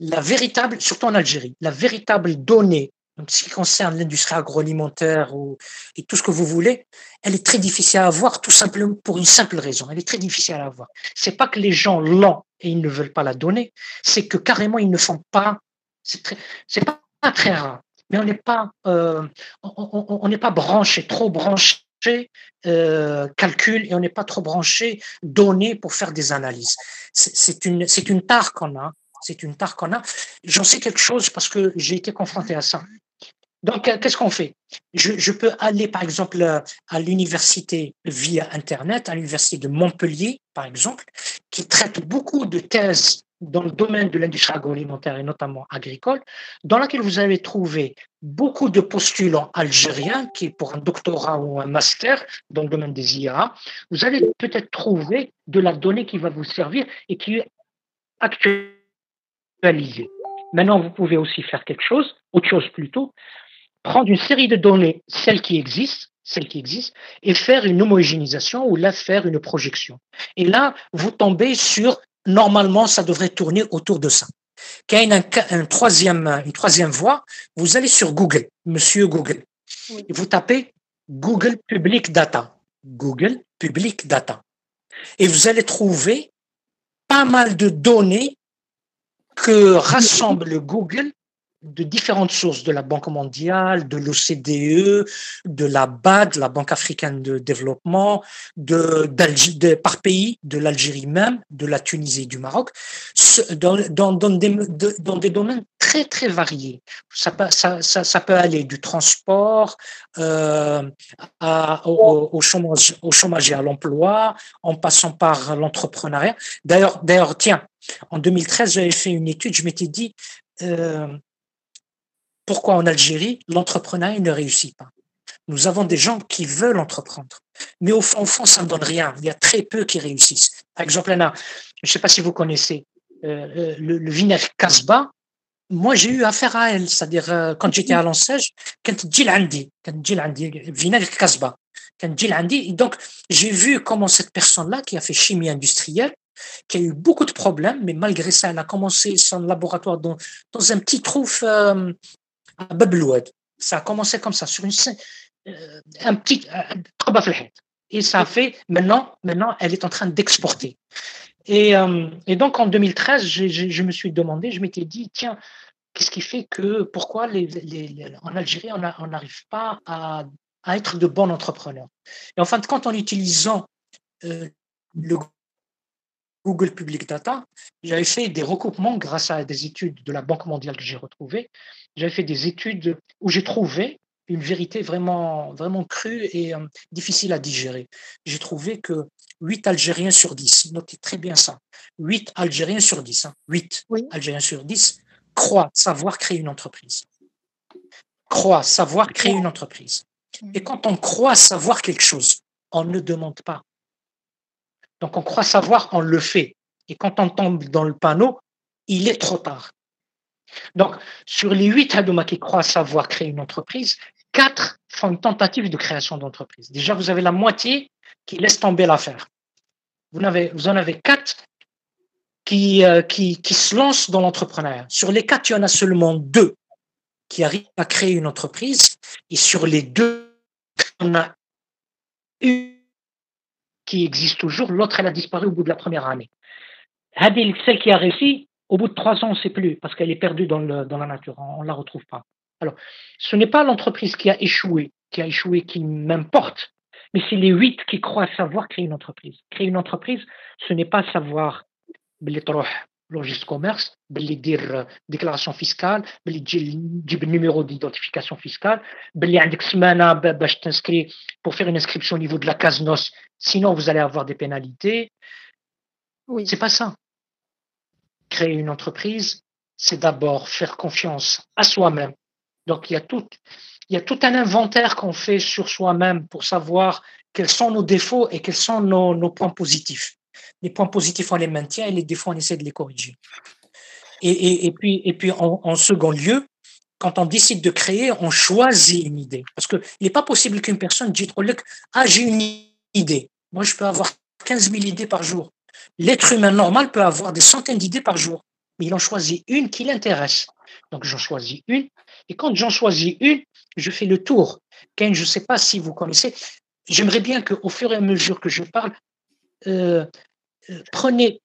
la véritable, surtout en Algérie, la véritable donnée, donc ce qui concerne l'industrie agroalimentaire ou, et tout ce que vous voulez, elle est très difficile à avoir tout simplement pour une simple raison. Elle est très difficile à avoir. C'est pas que les gens l'ont et ils ne veulent pas la donner, c'est que carrément ils ne font pas. C'est très, pas très rare, mais on n'est pas, euh, branché, trop branché euh, calcul et on n'est pas trop branché données pour faire des analyses. C'est une, c'est une tare qu'on a. C'est une tare qu'on a. J'en sais quelque chose parce que j'ai été confronté à ça. Donc, euh, qu'est-ce qu'on fait? Je, peux aller, par exemple, à l'université via Internet, à l'université de Montpellier, par exemple, qui traite beaucoup de thèses dans le domaine de l'industrie agroalimentaire et notamment agricole, dans laquelle vous allez trouver beaucoup de postulants algériens qui, pour un doctorat ou un master dans le domaine des IA, vous allez peut-être trouver de la donnée qui va vous servir et qui est Maintenant, vous pouvez aussi faire quelque chose, autre chose plutôt, prendre une série de données, celles qui existent, celles qui existent, et faire une homogénéisation ou là faire une projection. Et là, vous tombez sur normalement, ça devrait tourner autour de ça. Quand il y a un, troisième, une troisième voie, vous allez sur Google, monsieur Google, et vous tapez Google Public Data. Google Public Data. Et vous allez trouver pas mal de données que rassemble Google de différentes sources, de la Banque mondiale, de l'OCDE, de la BAD, la Banque africaine de développement, de, de par pays, de l'Algérie même, de la Tunisie et du Maroc, dans, dans, dans, des, dans des domaines très très variés. Ça, ça, ça, ça peut aller du transport euh, à, au, au, chômage, au chômage et à l'emploi, en passant par l'entrepreneuriat. D'ailleurs, d'ailleurs, tiens, en 2013, j'avais fait une étude, je m'étais dit, euh, pourquoi en Algérie, l'entrepreneuriat ne réussit pas? Nous avons des gens qui veulent entreprendre, mais au fond, ça ne donne rien. Il y a très peu qui réussissent. Par exemple, je ne sais pas si vous connaissez euh, euh, le, le, vinaigre Casbah. Moi, j'ai eu affaire à elle, c'est-à-dire euh, quand j'étais à l'enseigne, quand Andi, quand Andi, vinaigre Casbah, quand. Donc, j'ai vu comment cette personne-là, qui a fait chimie industrielle, qui a eu beaucoup de problèmes, mais malgré ça, elle a commencé son laboratoire dans, dans un petit trou ça a commencé comme ça, sur une, euh, un petit, euh, et ça a fait, maintenant, maintenant, elle est en train d'exporter. Et, euh, et, donc, en 2013, je, je, je me suis demandé, je m'étais dit, tiens, qu'est-ce qui fait que, pourquoi les, les, en Algérie, on n'arrive pas à, à, être de bons entrepreneurs? Et en fin de compte, en utilisant euh, le Google Public Data, j'avais fait des recoupements grâce à des études de la Banque mondiale que j'ai retrouvées. J'avais fait des études où j'ai trouvé une vérité vraiment, vraiment crue et euh, difficile à digérer. J'ai trouvé que 8 Algériens sur 10, notez très bien ça, 8 Algériens sur 10, hein, 8 Algériens sur 10 croient savoir créer une entreprise. Croient savoir créer une entreprise. Mm. Et quand on croit savoir quelque chose, on ne demande pas. Donc on croit savoir, on le fait. Et quand on tombe dans le panneau, il est trop tard. Donc, sur les huit Hadouma qui croient savoir créer une entreprise, quatre font une tentative de création d'entreprise. Déjà, vous avez la moitié qui laisse tomber l'affaire. Vous, en avez quatre qui, euh, qui, qui se lancent dans l'entrepreneuriat. Sur les quatre, il y en a seulement deux qui arrivent à créer une entreprise. Et sur les deux, on a une qui existe toujours, l'autre, elle a disparu au bout de la première année. Hadil, celle qui a réussi, au bout de trois ans, on ne sait plus, parce qu'elle est perdue dans, la nature, on ne la retrouve pas. Alors, ce n'est pas l'entreprise qui a échoué, qui a échoué, qui m'importe, mais c'est les huit qui croient savoir créer une entreprise. Créer une entreprise, ce n'est pas savoir registre commerce باللي dire déclaration fiscale باللي تجيب numéro d'identification fiscale باللي عندك سمانه باش تنسكري pour faire une inscription au niveau de la case NOS sinon vous allez avoir des pénalités oui. c'est pas ça créer une entreprise c'est d'abord faire confiance à soi-même donc il y a tout il y a tout un inventaire qu'on fait sur soi-même pour savoir quels sont nos défauts et quels sont nos, nos points positifs les points positifs, on les maintient et les défauts, on essaie de les corriger. Et, puis, et puis en, en, second lieu, quand on décide de créer, on choisit une idée. Parce qu'il n'est pas possible qu'une personne dise Ah, j'ai une idée. Moi, je peux avoir 15 000 idées par jour. L'être humain normal peut avoir des centaines d'idées par jour. mais il en choisit une qui l'intéresse. Donc j'en choisis une, et quand j'en choisis une, je fais le tour. Ken, je ne sais pas si vous connaissez, j'aimerais bien qu'au fur et à mesure que je parle, euh, prenez,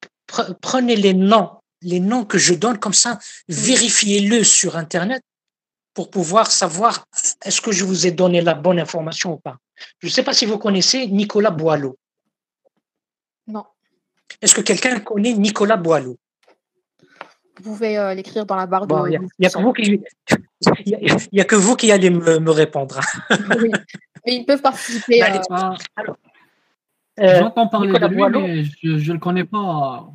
prenez les noms, les noms que je donne comme ça, vérifiez-le sur Internet pour pouvoir savoir est-ce que je vous ai donné la bonne information ou pas. Je ne sais pas si vous connaissez Nicolas Boileau. Non. Est-ce que quelqu'un connaît Nicolas Boileau? Vous pouvez euh, l'écrire dans la barre de. Il n'y a, que vous qui allez me, répondre. oui. Mais ils peuvent participer. Euh, ah. Euh, J'entends parler de lui, mais je ne le connais pas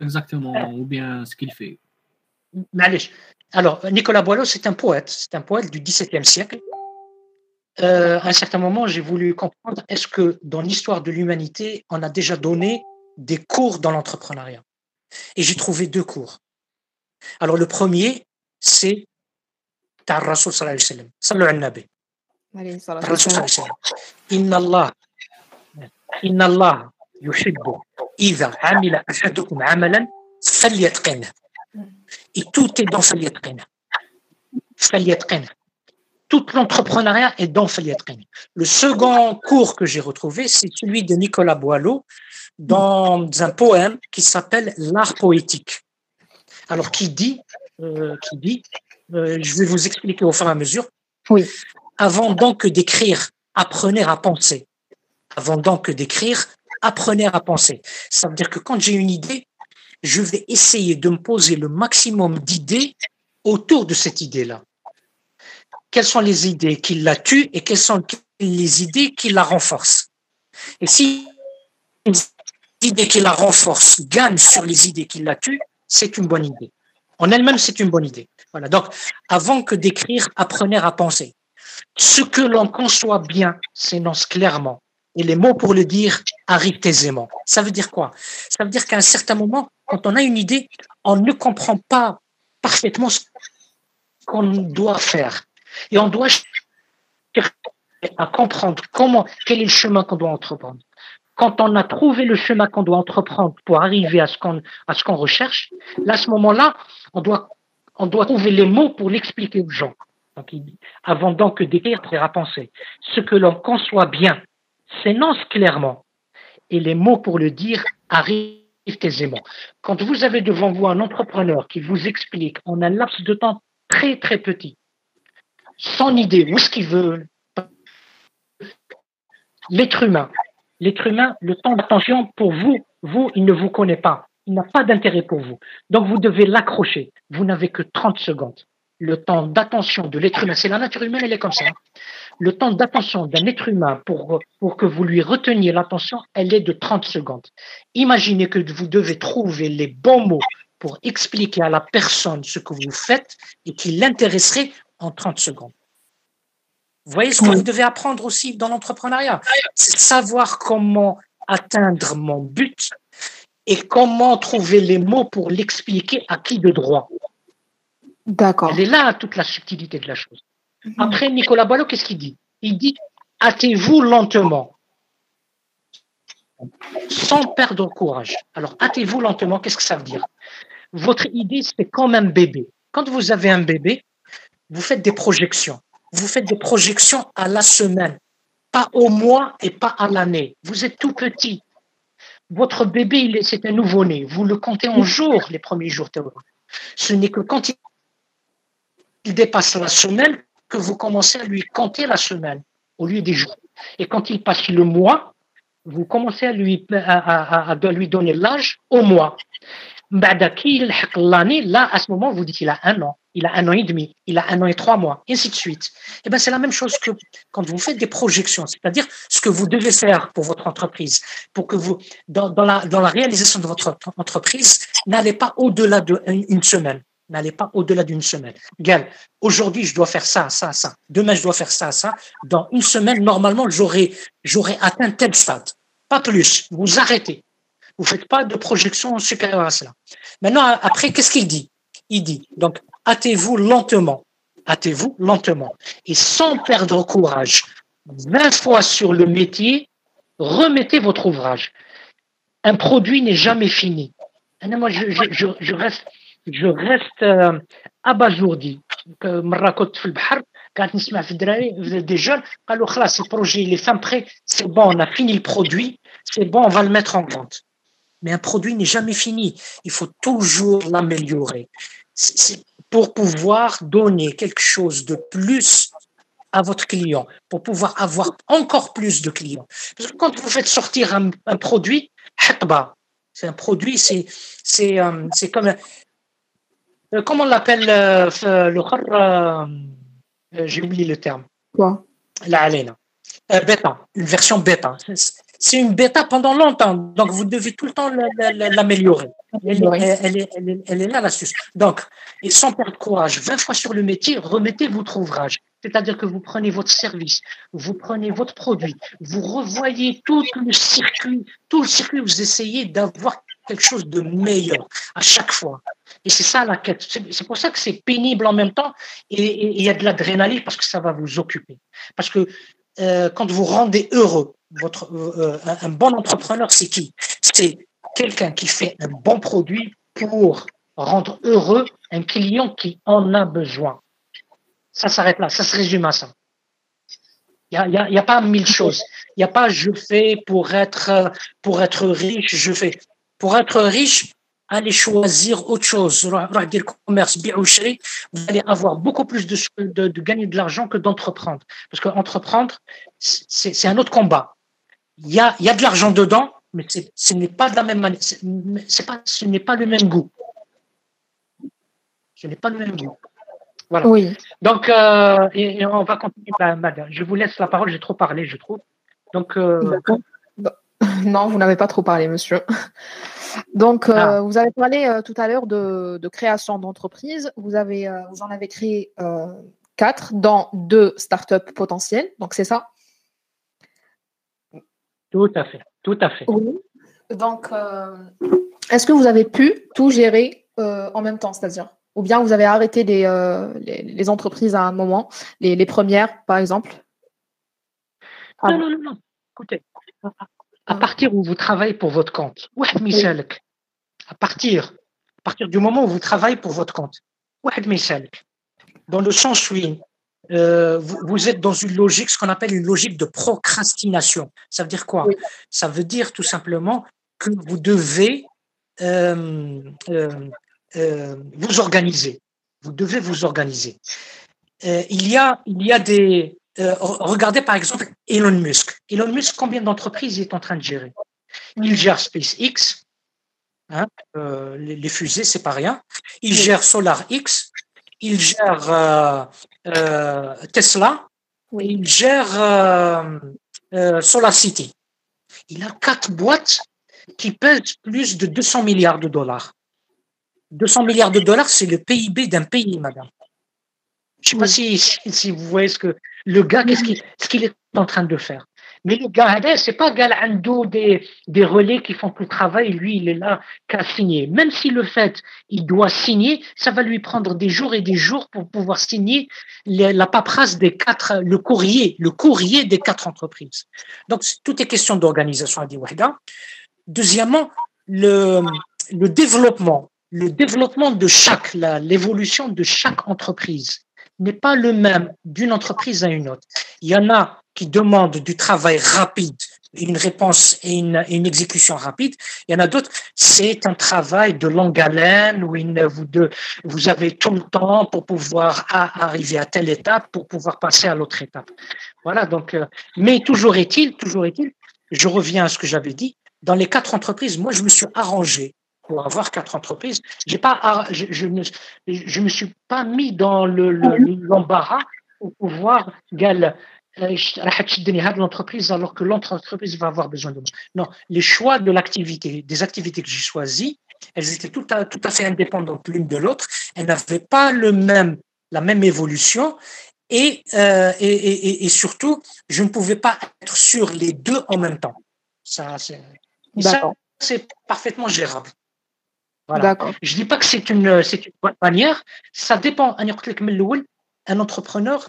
exactement ou bien ce qu'il fait. Alors, Nicolas Boileau, c'est un poète. C'est un poète du XVIIe siècle. Euh, à un certain moment, j'ai voulu comprendre est-ce que dans l'histoire de l'humanité, on a déjà donné des cours dans l'entrepreneuriat? Et j'ai trouvé deux cours. Alors, le premier, c'est Tar Rasul sallallahu alayhi wa sallam. Sallallahu alayhi wa Inna Allah, Inna Allah yuhibbu idha amila ahadukum amalan falyatqinah. Et tout est dans Falyatqin. Falyatqin. Tout l'entrepreneuriat est dans Falyatqin. Le second cours que j'ai retrouvé, c'est celui de Nicolas Boileau dans un poème qui s'appelle L'art poétique. Alors, qui dit, euh, qui dit euh, je vais vous expliquer au fur et à mesure. Oui. Avant donc d'écrire, apprenez à penser. Avant donc d'écrire, apprenez à penser. Ça veut dire que quand j'ai une idée, je vais essayer de me poser le maximum d'idées autour de cette idée-là. Quelles sont les idées qui la tuent et quelles sont les idées qui la renforcent? Et si les idées qui la renforcent gagnent sur les idées qui la tuent, c'est une bonne idée. En elle-même, c'est une bonne idée. Voilà. Donc, avant que d'écrire, apprenez à penser. Ce que l'on conçoit bien s'énonce clairement et les mots pour le dire arrivent aisément. Ça veut dire quoi? Ça veut dire qu'à un certain moment, quand on a une idée, on ne comprend pas parfaitement ce qu'on doit faire. Et on doit à comprendre comment, quel est le chemin qu'on doit entreprendre. Quand on a trouvé le chemin qu'on doit entreprendre pour arriver à ce qu'on, à ce qu'on recherche, là, à ce moment-là, on doit, on doit trouver les mots pour l'expliquer aux gens. Donc, avant donc d'écrire, à penser. Ce que l'on conçoit bien, s'énonce clairement et les mots pour le dire arrivent aisément. Quand vous avez devant vous un entrepreneur qui vous explique en un laps de temps très très petit, son idée, où ce qu'il veut, l'être humain, l'être humain, le temps d'attention pour vous, vous, il ne vous connaît pas. Il n'a pas d'intérêt pour vous. Donc vous devez l'accrocher. Vous n'avez que 30 secondes. Le temps d'attention de l'être humain, c'est la nature humaine, elle est comme ça le temps d'attention d'un être humain pour, que vous lui reteniez l'attention, elle est de 30 secondes. Imaginez que vous devez trouver les bons mots pour expliquer à la personne ce que vous faites et qui l'intéresserait en 30 secondes. Vous voyez ce que vous devez apprendre aussi dans l'entrepreneuriat, c'est savoir comment atteindre mon but et comment trouver les mots pour l'expliquer à qui de droit. D'accord. Elle est là toute la subtilité de la chose. Mhm. Après, Nicolas Boileau, qu'est-ce qu'il dit? Il dit hâtez-vous lentement, sans perdre courage. Alors, hâtez-vous lentement, qu'est-ce que ça veut dire? Votre idée, c'est comme un bébé. Quand vous avez un bébé, vous faites des projections. Vous faites des projections à la semaine, pas au mois et pas à l'année. Vous êtes tout petit. Votre bébé, c'est un nouveau-né. Vous le comptez en jours, les premiers jours. Ce n'est que quand il dépasse la semaine que vous commencez à lui compter la semaine au lieu des jours. Et quand il passe le mois, vous commencez à lui, à, lui donner l'âge au mois. l'année, là, à ce moment, vous dites qu'il a un an, il a un an et demi, il a un an et trois mois, ainsi de suite. Et eh ben, c'est la même chose que quand vous faites des projections, c'est-à-dire ce que vous devez faire pour votre entreprise, pour que vous, dans, dans, la, dans la réalisation de votre entreprise, n'allez pas au-delà d'une semaine n'allez pas au-delà d'une semaine. Gal, aujourd'hui, je dois faire ça, ça, ça. Demain, je dois faire ça, ça. Dans une semaine, normalement, j'aurai, atteint tel stade. Pas plus. Vous arrêtez. Vous faites pas de projection supérieure à cela. Maintenant, après, qu'est-ce qu'il dit? Il dit, donc, hâtez-vous lentement. Hâtez-vous lentement. Et sans perdre courage. 20 fois sur le métier, remettez votre ouvrage. Un produit n'est jamais fini. Moi, je reste, je reste euh, abasourdi. مرة كنت في البحر قاعد نسمع في الدراري des jeunes قالوا خلاص البروجي il est fin prêt c'est bon on a fini le produit c'est bon on va le mettre en vente mais un produit n'est jamais fini il faut toujours l'améliorer pour pouvoir donner quelque chose de plus à votre client, pour pouvoir avoir encore plus de clients. Parce que quand vous faites sortir un, un produit, c'est un produit, c'est c'est euh, c'est comme euh, comment on l'appelle euh, le j'ai oublié le terme. Quoi? La halena. bêta, une version bêta. C'est une bêta pendant longtemps, donc vous devez tout le temps l'améliorer. Elle, elle, elle, elle, est là l'astuce. Donc, et sans perdre courage, 20 fois sur le métier, remettez votre ouvrage. C'est-à-dire que vous prenez votre service, vous prenez votre produit, vous revoyez tout le circuit, tout le circuit, vous essayez d'avoir quelque chose de meilleur à chaque fois. Et c'est ça la quête. C'est pour ça que c'est pénible en même temps et il y a de l'adrénaline parce que ça va vous occuper. Parce que euh, quand vous rendez heureux, votre, euh, un bon entrepreneur, c'est qui? C'est quelqu'un qui fait un bon produit pour rendre heureux un client qui en a besoin. Ça s'arrête là, ça se résume à ça. Il n'y a, a, pas mille choses. Il n'y a pas je fais pour être, pour être riche, je fais. Pour être riche, allez choisir autre chose. commerce, vous allez avoir beaucoup plus de, de, de gagner de l'argent que d'entreprendre. Parce qu'entreprendre, c'est un autre combat. Il y a, il y a de l'argent dedans, mais ce n'est pas de la même manière. C'est pas, ce n'est pas le même goût. Ce n'est pas le même goût. Voilà. Oui. Donc, euh, et, on va continuer. Madame, je vous laisse la parole. J'ai trop parlé, je trouve. Donc. Euh, non, vous n'avez pas trop parlé, monsieur. Donc, euh, ah. vous avez parlé euh, tout à l'heure de, de, création d'entreprise. Vous avez, vous en avez créé quatre dans deux startups potentielles. Donc, c'est ça? Tout à fait. Tout à fait. Oui. Donc, est-ce que vous avez pu tout gérer en même temps, c'est-à-dire? Ou bien vous avez arrêté les, euh, les, entreprises à un moment, les, les premières, par exemple? Non, non, non, non. Écoutez, à partir où vous travaillez pour votre compte, à partir, à partir du moment où vous travaillez pour votre compte, dans le sens où euh, vous, vous, êtes dans une logique, ce qu'on appelle une logique de procrastination. Ça veut dire quoi? Ça veut dire tout simplement que vous devez euh, euh, vous organiser. Vous devez vous organiser. Il y a, il y a des. Euh, regardez par exemple Elon Musk. Elon Musk, combien d'entreprises il est en train de gérer? Il gère SpaceX, hein, euh, les, les, fusées, c'est pas rien. Il gère SolarX, il gère Tesla, il gère SolarCity. Il a quatre boîtes qui pèsent plus de 200 milliards de dollars. 200 milliards de dollars, c'est le PIB d'un pays, madame. Je ne sais pas si, vous voyez ce que le gars, qu'est-ce qu'il est en train de faire. Mais le gars, c'est pas Galando des, des relais qui font tout le travail, lui, il est là qu'à signer. Même si le fait, il doit signer, ça va lui prendre des jours et des jours pour pouvoir signer la paperasse des quatre, le courrier, le courrier des quatre entreprises. Donc, tout est question d'organisation à Diwahda. Deuxièmement, le, le développement le développement de chaque, l'évolution de chaque entreprise n'est pas le même d'une entreprise à une autre. Il y en a qui demandent du travail rapide, une réponse et une, exécution rapide. Il y en a d'autres, c'est un travail de longue haleine où vous avez tout le temps pour pouvoir arriver à telle étape, pour pouvoir passer à l'autre étape. Voilà, donc, euh, mais toujours est-il, toujours est-il, je reviens à ce que j'avais dit, dans les quatre entreprises, moi, je me suis arrangé pour avoir quatre entreprises. J'ai pas, je, je, ne, je me suis pas mis dans le, l'embarras pour pouvoir gal euh, l'entreprise alors que l'entreprise va avoir besoin de moi. Non, les choix de l'activité, des activités que j'ai choisies, elles étaient tout à, tout à fait indépendantes l'une de l'autre. Elles n'avaient pas le même, la même évolution et, euh, et, et, et, surtout, je ne pouvais pas être sur les deux en même temps. Ça, c'est parfaitement gérable. Voilà. Je dis pas que c'est une, c'est une bonne manière. Ça dépend. Un entrepreneur,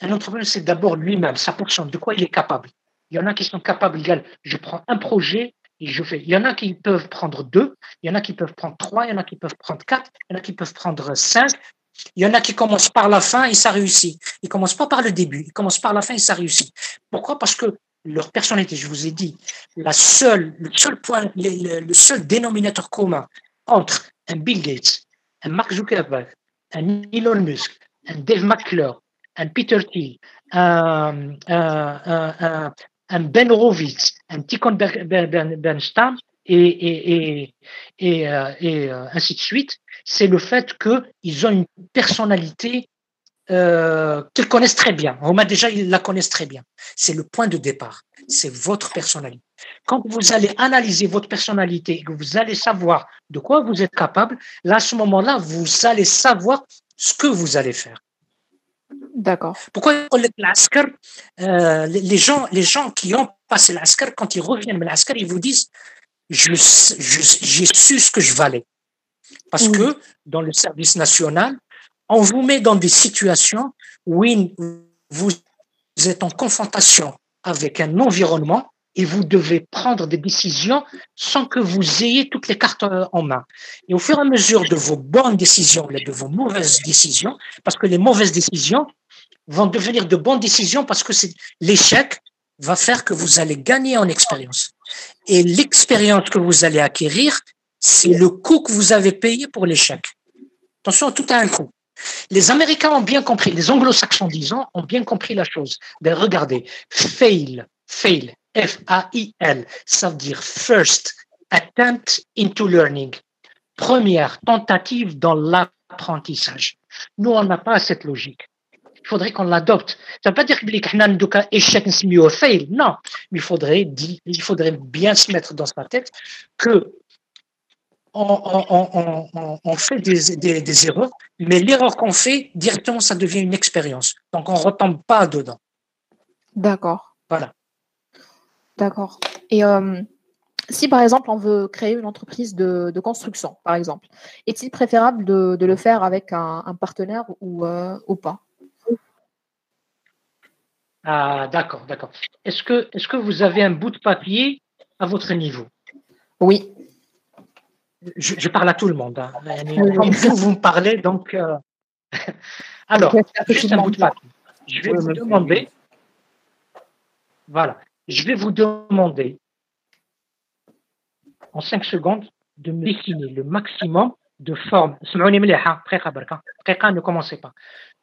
un entrepreneur, c'est d'abord lui-même, sa personne, de quoi il est capable. Il y en a qui sont capables, je prends un projet je fais. Il y en a qui peuvent prendre deux, il y en a qui peuvent prendre trois, il y en a qui peuvent prendre quatre, il y en a qui peuvent prendre cinq. Il y en a qui commencent par la fin et ça réussit. Ils commencent pas par le début, ils commencent par la fin et ça réussit. Pourquoi? Parce que leur personnalité, je vous ai dit, la seule, le seul point, le, seul dénominateur commun entre un Bill Gates, un Mark Zuckerberg, un Elon Musk, un Dave McClure, un Peter Thiel, un, un, un Ben Horowitz, un Tikhon Bernstein et, et, euh, euh, ainsi de suite, c'est le fait qu'ils ont une personnalité euh, qu'ils connaissent très bien. Romain déjà, ils la connaissent très bien. C'est le point de départ. C'est votre personnalité. Quand vous allez analyser votre personnalité et que vous allez savoir de quoi vous êtes capable, là, à ce moment-là, vous allez savoir ce que vous allez faire. D'accord. Pourquoi euh, les, gens, les gens qui ont passé l'Askar, quand ils reviennent de l'Askar, ils vous disent j'ai su ce que je valais. Parce que dans le service national, on vous met dans des situations où vous êtes en confrontation avec un environnement et vous devez prendre des décisions sans que vous ayez toutes les cartes euh, en main. Et au fur et à mesure de vos bonnes décisions et de vos mauvaises décisions, parce que les mauvaises décisions vont devenir de bonnes décisions parce que l'échec va faire que vous allez gagner en expérience. Et l'expérience que vous allez acquérir, c'est le coût que vous avez payé pour l'échec. Attention, tout a un coût. Les Américains ont bien compris, les Anglo-Saxons, disons, ont bien compris la chose. Ben, regardez, fail, fail, F-A-I-L, ça veut dire first attempt into learning. Première tentative dans l'apprentissage. Nous, on n'a pas cette logique. Il faudrait qu'on l'adopte. Ça ne veut pas dire que échec fail. Non. Mais il faudrait, il faudrait bien se mettre dans sa tête que on, fait des, erreurs, mais l'erreur qu'on fait, directement, ça devient une expérience. Donc, on ne retombe pas dedans. D'accord. Voilà. D'accord. Et euh, si, par exemple, on veut créer une entreprise de, construction, par exemple, est-il préférable de, le faire avec un, partenaire ou, euh, ou pas? Ah, d'accord, d'accord. Est-ce que, est -ce que vous avez un bout de papier à votre niveau? Oui je, parle à tout le monde. Hein. Vous, vous me parlez, donc. Euh, alors, juste un bout de papier. Je vais vous demander. Voilà. Je vais vous demander, en cinq secondes, de me dessiner le maximum de formes. Ne commencez pas.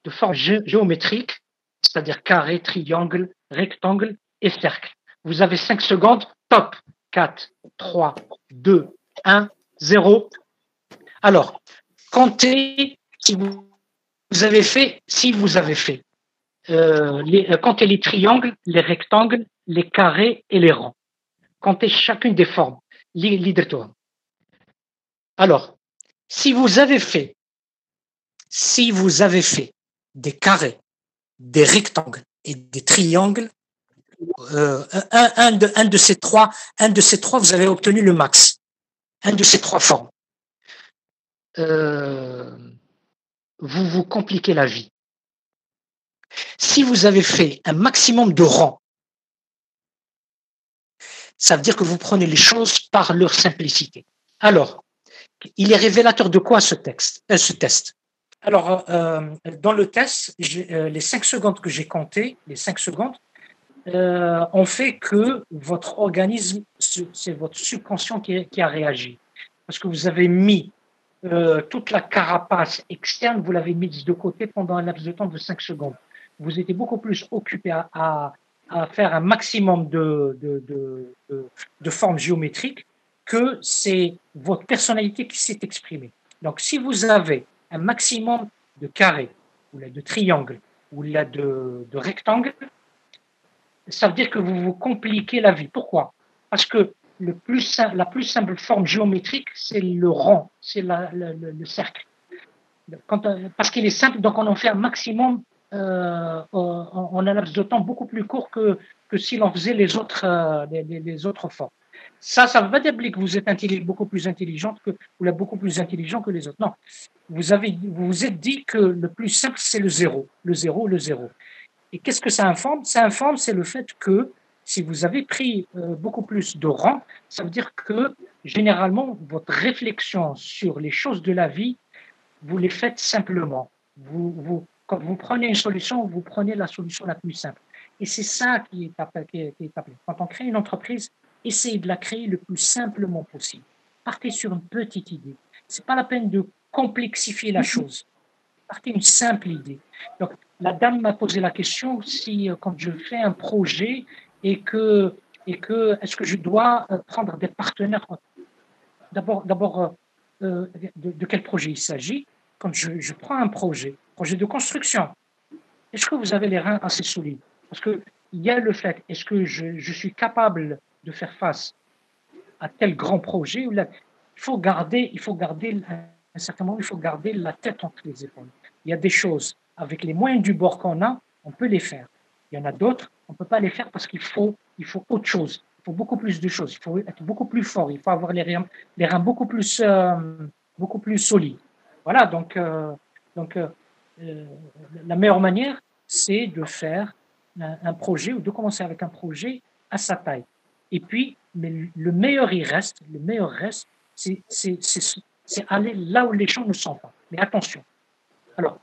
De formes géométriques, c'est-à-dire carré, triangle, rectangle et cercle. Vous avez cinq secondes. Top. 4, 3, 2, 1. Zéro. Alors, comptez si vous, avez fait, si vous avez fait, euh, euh, comptez les triangles, les rectangles, les carrés et les ronds. Comptez chacune des formes. Alors, si vous avez fait, si vous avez fait des carrés, des rectangles et des triangles, euh, un, un, de, un de ces trois, un de ces trois, vous avez obtenu le max de ces trois formes, euh, vous vous compliquez la vie. Si vous avez fait un maximum de rangs, ça veut dire que vous prenez les choses par leur simplicité. Alors, il est révélateur de quoi ce texte, euh, ce test? Alors, euh, dans le test, les cinq secondes que j'ai comptées, les cinq secondes, euh, ont fait que votre organisme, c'est votre subconscient qui, qui, a réagi. Parce que vous avez mis euh, toute la carapace externe, vous l'avez mise de côté pendant un laps de temps de 5 secondes. Vous étiez beaucoup plus occupé à, à, à faire un maximum de, de, de, de, formes géométriques que c'est votre personnalité qui s'est exprimée. Donc, si vous avez un maximum de carrés, ou là de triangles, ou là de, de rectangles, ça veut dire que vous vous compliquez la vie. Pourquoi? Parce que le plus la plus simple forme géométrique, c'est le rond, c'est le, cercle. Parce qu'il est simple, donc on en fait un maximum euh, en, un laps de temps beaucoup plus court que, que si l'on faisait les autres, euh, les, autres formes. Ça, ça ne veut pas dire que vous êtes beaucoup plus intelligente que êtes beaucoup plus intelligent que les autres. Non, vous avez, vous vous êtes dit que le plus simple c'est le zéro, le zéro, le zéro. Et qu'est-ce que ça informe? Ça informe, c'est le fait que Si vous avez pris euh, beaucoup plus de rang, ça veut dire que généralement, votre réflexion sur les choses de la vie, vous les faites simplement. Vous, vous, quand vous prenez une solution, vous prenez la solution la plus simple. Et c'est ça qui est, appelé, qui est appelé. Quand on crée une entreprise, essayez de la créer le plus simplement possible. Partez sur une petite idée. C'est pas la peine de complexifier la chose. Partez une simple idée. Donc, la dame m'a posé la question si, euh, quand je fais un projet et que, et que est-ce que je dois euh, prendre des partenaires D'abord, d'abord euh, de, quel projet il s'agit? Quand je, je, prends un projet, projet de construction, est-ce que vous avez les reins assez solides? Parce qu'il y a le fait, est-ce que je, je, suis capable de faire face à tel grand projet Il faut garder, il faut garder, un certain moment, il faut garder la tête entre les épaules. Il y a des choses avec les moyens du bord qu'on a, on peut les faire. Il y en a d'autres, on ne peut pas les faire parce qu'il faut, il faut autre chose. Il faut beaucoup plus de choses. Il faut être beaucoup plus fort. Il faut avoir les reins, les reins beaucoup plus, euh, beaucoup plus solides. Voilà. Donc, euh, donc euh, la meilleure manière, c'est de faire un, projet ou de commencer avec un projet à sa taille. Et puis, mais le meilleur il reste. Le meilleur reste, c'est aller là où les gens ne sont pas. Mais attention. Alors,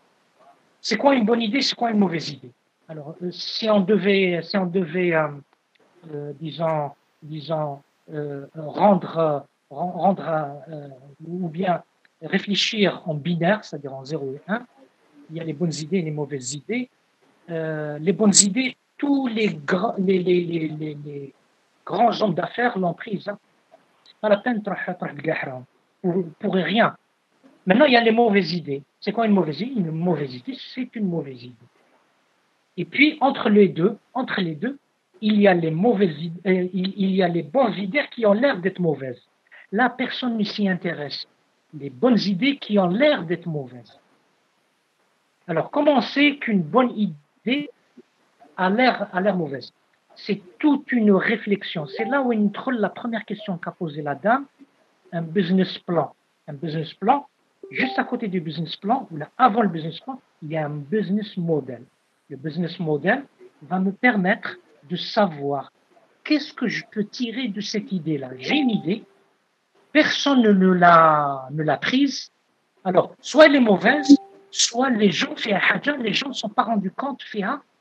c'est quoi une bonne idée, c'est quoi une mauvaise idée? Alors, euh, si on devait, si on devait euh, euh, disons, disons rendre, rendre ou bien réfléchir en binaire, c'est-à-dire en 0 et 1, il y a les bonnes idées et les mauvaises idées. les bonnes idées, tous les, les, les, les, grands hommes d'affaires l'ont prise. Hein. C'est pas la peine de pour, rien. Maintenant, il y a les mauvaises idées. C'est quoi une mauvaise idée? Une mauvaise idée, c'est une mauvaise idée. Et puis, entre les deux, entre les deux, il y a les mauvaises idées, euh, il, y a les bonnes idées qui ont l'air d'être mauvaises. Là, personne ne s'y intéresse. Les bonnes idées qui ont l'air d'être mauvaises. Alors, comment on sait qu'une bonne idée a l'air, mauvaise? C'est toute une réflexion. C'est là où une troll la première question qu'a posée la dame, un business plan. Un business plan, juste à côté du business plan, ou là, avant le business plan, il y a un business model. Le business model va me permettre de savoir qu'est-ce que je peux tirer de cette idée-là. J'ai une idée, personne ne l'a, ne l'a prise. Alors, soit elle est mauvaise, soit les gens, les gens ne sont pas rendus compte,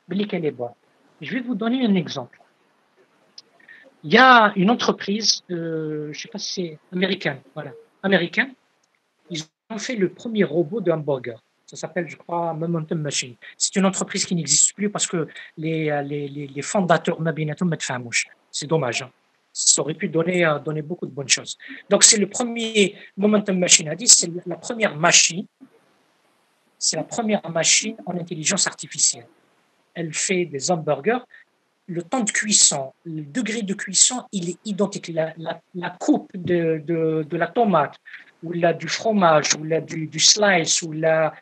mais qu'elle est bonne. Je vais vous donner un exemple. Il y a une entreprise, euh, je ne sais pas si c'est américaine, voilà, américaine, fait le premier robot de hamburger. Ça s'appelle, je crois, Momentum Machine. C'est une entreprise qui n'existe plus parce que les, les, les, fondateurs C'est dommage. Hein. Ça aurait pu donner, euh, donner beaucoup de bonnes choses. Donc, c'est le premier Momentum Machine a dit, c'est la première machine, c'est la première machine en intelligence artificielle. Elle fait des hamburgers. Le temps de cuisson, le degré de cuisson, il est identique. La, la, coupe de, de, la tomate, ou là du fromage, ou là du, slice, ou là.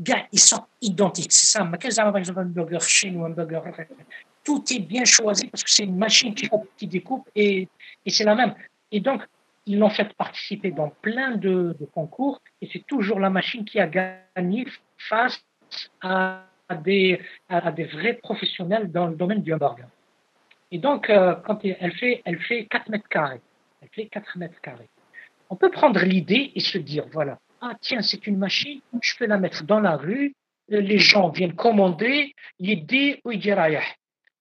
Gars, ils sont identiques. C'est ça. Mais par exemple, un burger chinois un burger. Tout est bien choisi parce que c'est une machine qui, qui découpe et, et c'est la même. Et donc, ils l'ont fait participer dans plein de, de concours et c'est toujours la machine qui a gagné face à des, à des vrais professionnels dans le domaine du hamburger. Et donc, euh, quand elle fait, elle fait 4 mètres carrés. Elle fait 4 mètres carrés on peut prendre l'idée et se dire, voilà, ah tiens, c'est une machine, je peux la mettre dans la rue, euh, les gens viennent commander, l'idée,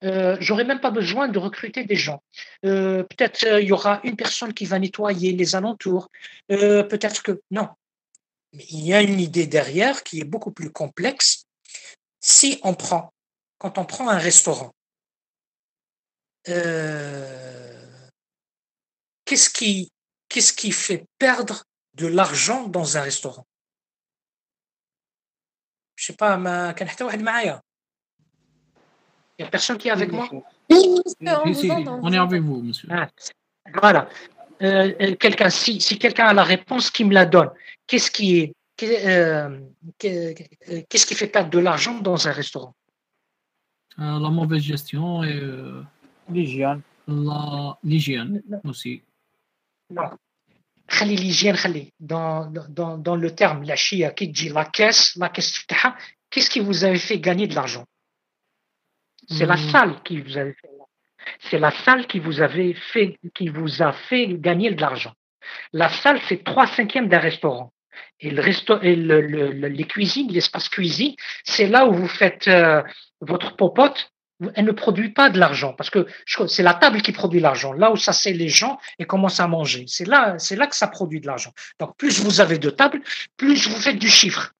euh, j'aurais même pas besoin de recruter des gens. Euh, peut-être il y aura une personne qui va nettoyer les alentours. peut-être que non. Mais il y a une idée derrière qui est beaucoup plus complexe. Si on prend, quand on prend un restaurant, qu'est-ce qui qu'est-ce qui fait perdre de l'argent dans un restaurant? Je sais pas, ma il n'y a personne qui est avec moi? On est avec vous, monsieur. Ah, voilà. Euh, euh, quelqu'un, si, quelqu'un a la réponse, qui me la donne. Qu'est-ce qui est, euh, qu'est-ce qui fait perdre de l'argent dans un restaurant? La mauvaise gestion et l'hygiène. L'hygiène aussi. Non. L'hygiène, dans, dans, dans le terme, la chia qui dit la caisse, la caisse qu'est-ce qui vous avait fait gagner de l'argent? C'est la hmm. salle qui vous avait fait. c'est la salle qui vous, avait fait, qui vous a fait gagner de l'argent. La salle, c'est trois cinquièmes d'un restaurant. Et, les cuisines, l'espace cuisine, c'est là où vous faites euh, votre popote. Elle ne produit pas de l'argent parce que c'est la table qui produit l'argent. Là où ça c'est les gens et commencent à manger, c'est là, c'est là que ça produit de l'argent. Donc plus vous avez de tables, plus vous faites du chiffre.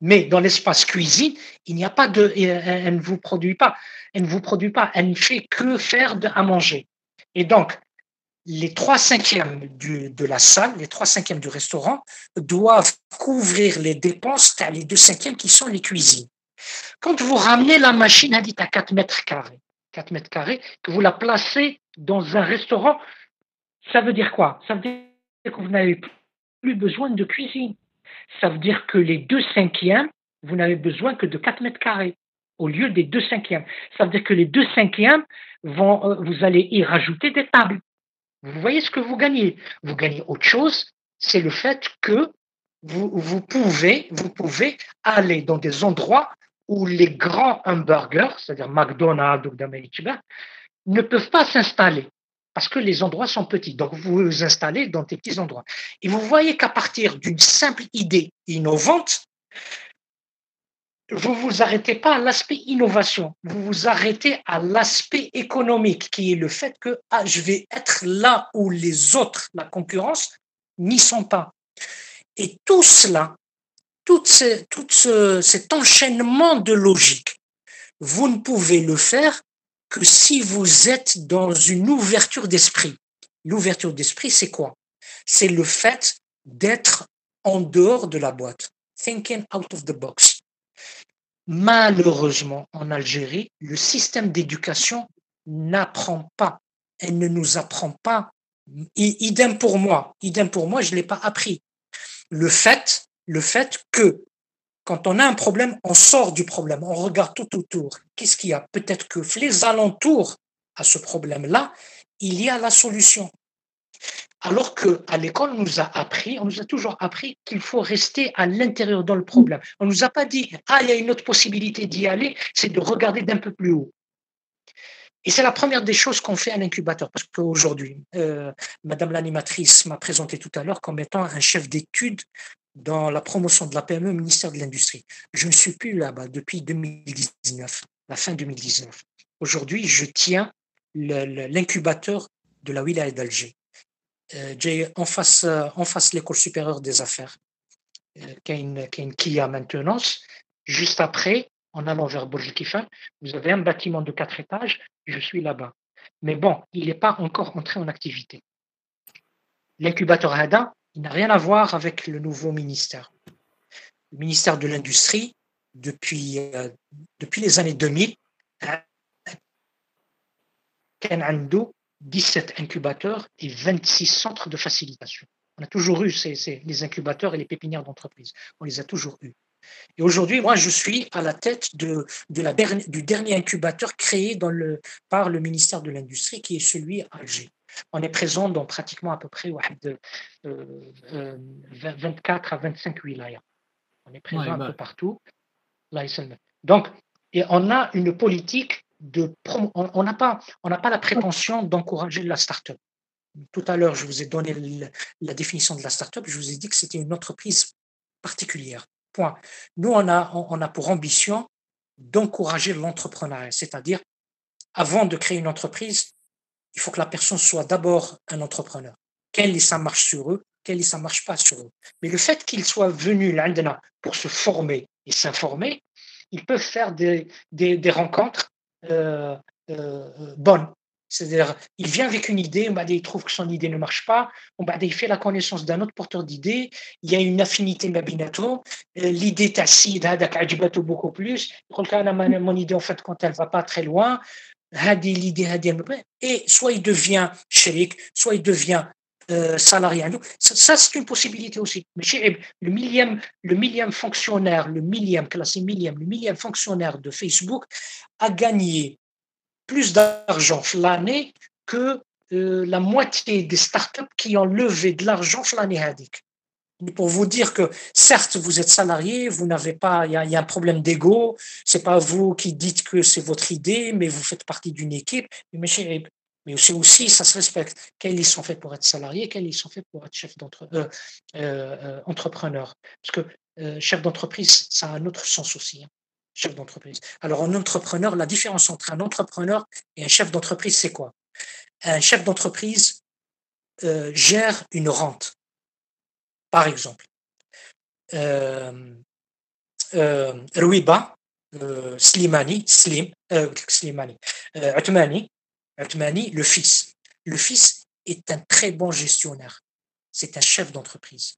Mais dans l'espace cuisine, il n'y a pas de, elle ne vous produit pas, elle ne vous produit pas, elle ne fait que faire de, à manger. Et donc, les trois cinquièmes de la salle, les trois cinquièmes du restaurant doivent couvrir les dépenses, les deux cinquièmes qui sont les cuisines. Quand vous ramenez la machine à 4 mètres carrés, 4 mètres carrés, que vous la placez dans un restaurant, ça veut dire quoi? Ça veut dire que vous n'avez plus besoin de cuisine ça veut dire que les deux cinquièmes, vous n'avez besoin que de 4 mètres carrés au lieu des deux cinquièmes. Ça veut dire que les deux cinquièmes, vont, euh, vous allez y rajouter des tables. Vous voyez ce que vous gagnez. Vous gagnez autre chose, c'est le fait que vous, pouvez aller dans des endroits où les grands hamburgers, c'est-à-dire McDonald's ou ne peuvent pas s'installer parce que les endroits sont petits. Donc, vous vous installez dans des petits endroits. Et vous voyez qu'à partir d'une simple idée innovante, vous vous arrêtez pas à l'aspect innovation, vous vous arrêtez à l'aspect économique, qui est le fait que ah, je vais être là où les autres, la concurrence, n'y sont pas. Et tout cela, tout, tout ce, cet enchaînement de logique, vous ne pouvez le faire que si vous êtes dans une ouverture d'esprit. L'ouverture d'esprit, c'est quoi? C'est le fait d'être en dehors de la boîte, thinking out of the box. Malheureusement, en Algérie, le système d'éducation n'apprend pas. Elle ne nous apprend pas. Idem pour moi. Idem pour moi, je ne l'ai pas appris. Le fait, le fait que quand on a un problème, on sort du problème, on regarde tout autour. Qu'est-ce qu'il y a? Peut-être que les alentours à ce problème-là, il y a la solution. Alors que à l'école, on nous a appris, on nous a toujours appris qu'il faut rester à l'intérieur dans le problème. On nous a pas dit ah il y a une autre possibilité d'y aller, c'est de regarder d'un peu plus haut. Et c'est la première des choses qu'on fait à l'incubateur, parce qu'aujourd'hui, euh, Madame l'animatrice m'a présenté tout à l'heure comme étant un chef d'étude dans la promotion de la PME au ministère de l'Industrie. Je ne suis plus là-bas depuis 2019, la fin 2019. Aujourd'hui, je tiens l'incubateur de la wilaya d'Alger. Euh, en face, en face l'école supérieure des affaires, euh, qui, a une, qui, a maintenance. Juste après, en allant vers Burj vous avez un bâtiment de quatre étages. Je suis là-bas. Mais bon, il n'est pas encore entré en activité. L'incubateur Hada, il n'a rien à voir avec le nouveau ministère. Le ministère de l'Industrie, depuis, euh, depuis les années 2000, a 17 incubateurs et 26 centres de facilitation. On a toujours eu ces, les incubateurs et les pépinières d'entreprise. On les a toujours eus. Et aujourd'hui, moi, je suis à la tête de, de la, du dernier incubateur créé dans le, par le ministère de l'Industrie, qui est celui à Alger. On est présent dans pratiquement à peu près 24 euh, euh, à 25 wilayas. On est présent un bah. peu partout. Donc, et on a une politique on n'a pas on pas la prétention d'encourager la start-up. Tout à l'heure, je vous ai donné la définition de la start-up. Je vous ai dit que c'était une entreprise particulière. Point. Nous, on a, on a pour ambition d'encourager l'entrepreneuriat, c'est-à-dire, avant de créer une entreprise, il faut que la personne soit d'abord un entrepreneur. Quel ça marche sur eux, quel ça marche pas sur eux? Mais le fait qu'ils soient venus là pour se former et s'informer, ils peuvent faire des, des, rencontres euh, euh, bonnes. C'est-à-dire, il vient avec une idée, il trouve que son idée ne marche pas, il fait la connaissance d'un autre porteur d'idée, il y a une affinité mabinato, euh, l'idée tacite, beaucoup plus, mon idée, en fait, quand elle va pas très loin, et soit il devient shérif, soit il devient euh, salarié. Ça, c'est une possibilité aussi. Mais le millième, le millième fonctionnaire, le millième, classé millième, le millième fonctionnaire de Facebook a gagné plus d'argent l'année que euh, la moitié des startups qui ont levé de l'argent l'année mais pour vous dire que certes vous êtes salarié, vous n'avez pas, il y, a, un problème d'ego, c'est pas vous qui dites que c'est votre idée, mais vous faites partie d'une équipe. Mais, mais aussi, ça se respecte. Quels ils sont faits pour être salariés, quels ils sont faits pour être chef d'entrepreneur. Euh, euh, Parce que euh, chef d'entreprise, ça a un autre sens aussi. Hein, chef d'entreprise. Alors, un entrepreneur, la différence entre un entrepreneur et un chef d'entreprise, c'est quoi? Un chef d'entreprise gère une rente par exemple. Euh, euh, Ruiba, euh, Slimani, Slim, Slimani, le fils. Le fils est un très bon gestionnaire. C'est un chef d'entreprise.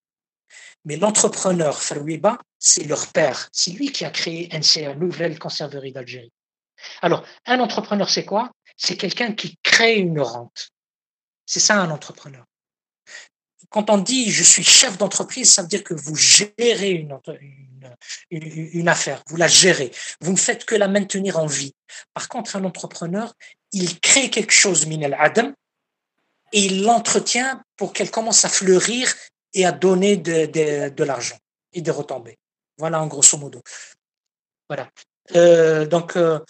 Mais l'entrepreneur, Farouiba, c'est leur père. C'est lui qui a créé NCA, Nouvelle Conserverie d'Algérie. Alors, un entrepreneur, c'est quoi? C'est quelqu'un qui crée une rente. C'est ça un entrepreneur quand on dit je suis chef d'entreprise, ça veut dire que vous gérez une, une, affaire, vous la gérez. Vous ne faites que la maintenir en vie. Par contre, un entrepreneur, il crée quelque chose, minel adam, et il l'entretient pour qu'elle commence à fleurir et à donner de, de, l'argent et des retombées. Voilà en grosso modo. Voilà. Euh, donc, euh,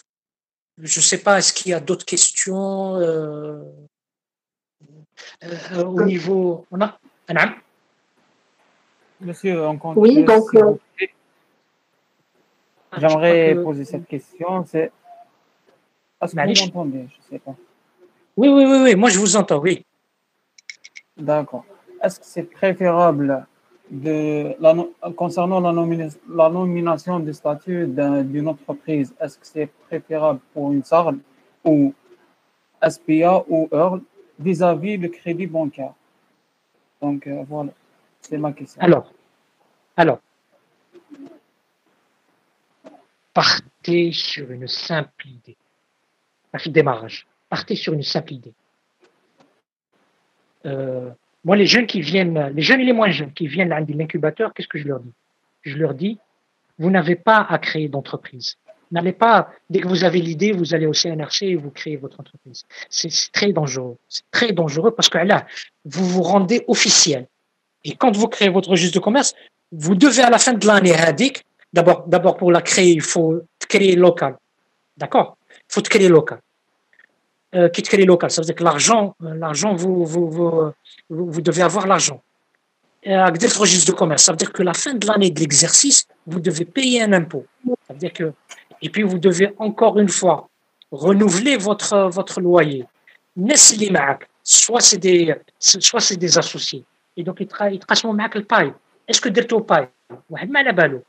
je ne sais pas, est-ce qu'il y a d'autres questions euh, au niveau. On a, Monsieur, on compte. Oui, donc. Euh, J'aimerais poser cette question. C'est. Est-ce que vous m'entendez? Je sais pas. Oui, oui, oui, oui. Moi, je vous entends, oui. D'accord. Est-ce que c'est préférable de la, concernant la, la nomination du statut d'une entreprise, est-ce que c'est préférable pour une SARL ou SPA ou EARL vis-à-vis du crédit bancaire? Donc euh, voilà, c'est ma question. Alors, alors, partez sur une simple idée. Démarrage. Partez sur une simple idée. Euh, moi, les jeunes qui viennent, les jeunes et les moins jeunes qui viennent à l'incubateur, qu'est-ce que je leur dis? Je leur dis, vous n'avez pas à créer d'entreprise. N'allez pas, dès que vous avez l'idée, vous allez au CNRC et vous créez votre entreprise. C'est très dangereux. C'est très dangereux parce que là, vous vous rendez officiel. Et quand vous créez votre registre de commerce, vous devez à la fin de l'année d'abord, d'abord pour la créer, il faut créer local. D'accord? Il faut créer local. Euh, qui créer local, ça veut dire que l'argent, euh, l'argent, vous, vous, vous, vous, devez avoir l'argent. Avec le registre de commerce, ça veut dire que la fin de l'année de l'exercice, vous devez payer un impôt. Ça veut dire que et puis, vous devez encore une fois renouveler votre, votre loyer. Soit c'est des, soit c'est des associés. Et donc, ils يتقاسموا معك الباي. اسكو درتو باي؟ واحد ما على بالو.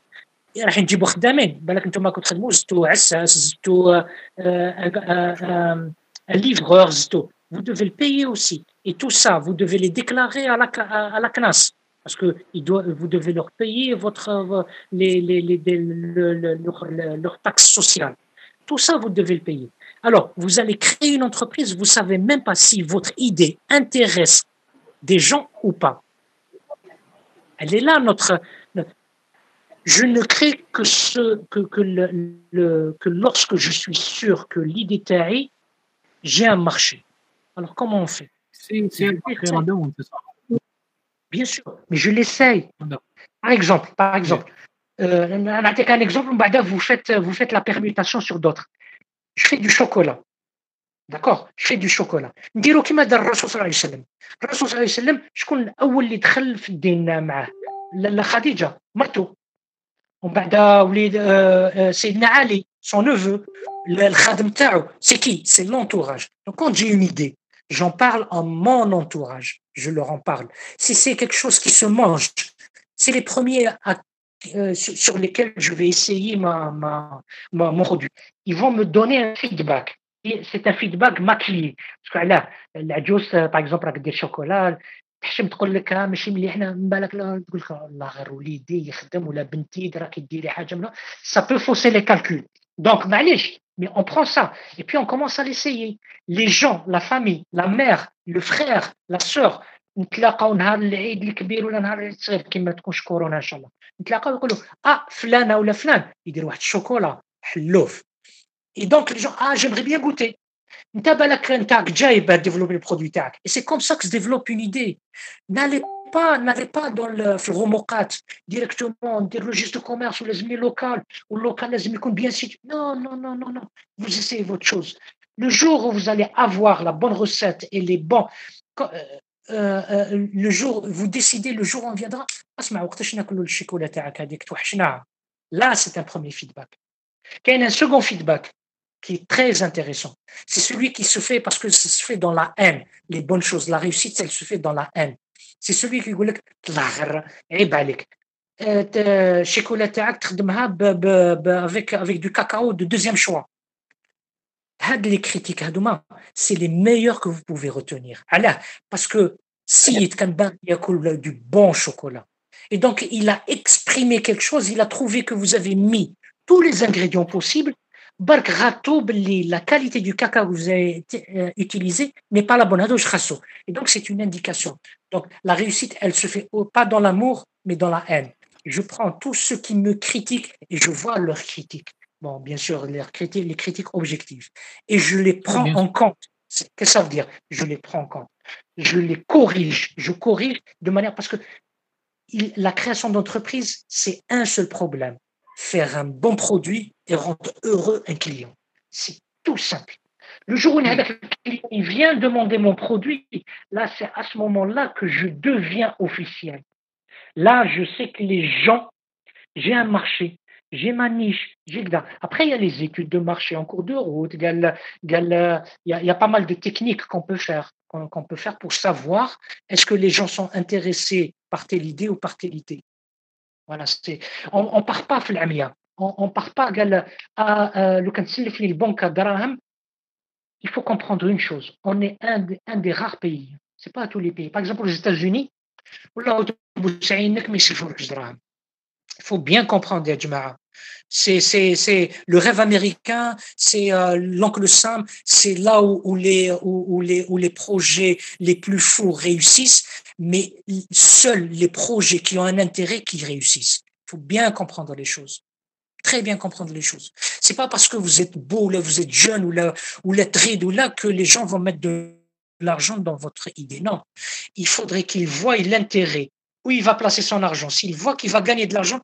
راح نجيبوا خدامين بالك انتم كنتو تخدموا زدتوا عساس زدتوا un livreur, vous devez le payer aussi. Et tout ça, vous devez les déclarer à la, à, la CNAS parce que vous devez leur payer votre, les, les, les, leur, leur, taxe sociale. Tout ça, vous devez le payer. Alors, vous allez créer une entreprise, vous ne savez même pas si votre idée intéresse des gens ou pas. Elle est là, notre. je ne crée que, ce, que, que, le, que lorsque je suis sûr que l'idée taille, j'ai un marché. Alors, comment on fait? C'est un c'est ça? Bien sûr, mais je l'essaye. Par exemple, par exemple, euh, un exemple, vous faites, vous faites la permutation sur d'autres. Je fais du chocolat. D'accord Je fais du chocolat. نديرو كيما دار الرسول صلى الله عليه وسلم. الرسول صلى الله عليه وسلم شكون الأول اللي دخل في الدين معاه؟ خديجة مرته. ومن بعد وليد سيدنا علي son neveu, الخادم تاعو, c'est qui C'est l'entourage. Donc quand j'ai une idée, j'en parle en mon entourage je leur en parle. Si c'est quelque chose qui se mange, c'est les premiers euh, sur lesquels je vais essayer ma, ma, mon produit. Ils vont me donner un feedback. C'est un feedback maquillé. Parce que là, la juice, par exemple, avec des chocolats, تحشم تقول لك ماشي مليح من بالك تقول لك الله غير وليدي يخدم ولا بنتي راكي ديري حاجه منها ça peut fausser les calculs donc معليش mais on prend ça et puis on commence à l'essayer. Les gens, la famille, la mère, le frère, la sœur, نتلاقاو نهار العيد الكبير ولا نهار العيد الصغير كما تكونش كورونا ان شاء الله نتلاقاو يقولوا اه فلانه ولا فلان يدير واحد الشوكولا حلوف اي دونك لي جون اه جيمري بيان غوتي انت بالك انت جايب ديفلوبي البرودوي تاعك اي سي كوم سا كو ديفلوب اون ايدي n'allez pas, n'allez pas dans le romocat directement, dire le registre de commerce ou les amis local, ou local, les amis bien situés. Non, non, non, non, non. Vous essayez votre chose. Le jour où vous allez avoir la bonne recette et les bons, euh, euh, euh, le jour, vous décidez, le jour où on viendra, là, c'est un premier feedback. Il y a un second feedback qui est très intéressant. C'est celui qui se fait parce que ça se fait dans la haine. Les bonnes choses, la réussite, elle se fait dans la haine. C'est celui qui dit avec du cacao de deuxième choix. c'est les meilleurs que vous pouvez retenir. parce que si il y a du bon chocolat et donc il a exprimé quelque chose il a trouvé que vous avez mis tous les ingrédients possibles la qualité du cacao que vous avez euh, utilisé n'est pas la bonne et donc c'est une indication. Donc la réussite elle se fait pas dans l'amour mais dans la haine. Je prends tous ceux qui me critiquent et je vois leurs critiques. Bon, bien sûr, les critiques, les critiques objectives, et je les prends en compte. Qu'est-ce que ça veut dire? Je les prends en compte. Je les corrige. Je corrige de manière parce que la création d'entreprise, c'est un seul problème faire un bon produit et rendre heureux un client. C'est tout simple. Le jour où il vient demander mon produit, là, c'est à ce moment-là que je deviens officiel. Là, je sais que les gens, j'ai un marché, j'ai ma niche, j'ai Après, il y a les études de marché en cours de route, il y a, pas mal de techniques qu'on peut faire, qu'on peut faire pour savoir est-ce que les gens sont intéressés par telle idée ou par telle idée. Voilà, on ne part pas on ne part pas à le bon il faut comprendre une chose, on est un, des rares pays, c'est pas tous les pays. Par exemple, les États-Unis, il faut bien comprendre, Yajma'a. C'est, c'est, le rêve américain, c'est euh, l'oncle Sam, c'est là où, où, les, où, les, où les projets les plus fous réussissent, mais seuls les projets qui ont un intérêt qui réussissent. Il faut bien comprendre les choses. Très bien comprendre les choses. C'est pas parce que vous êtes beau, là, vous êtes jeune, ou là, ou lettré, ou là, que les gens vont mettre de l'argent dans votre idée. Non. Il faudrait qu'ils voient l'intérêt où il va placer son argent? S'il voit qu'il va gagner de l'argent,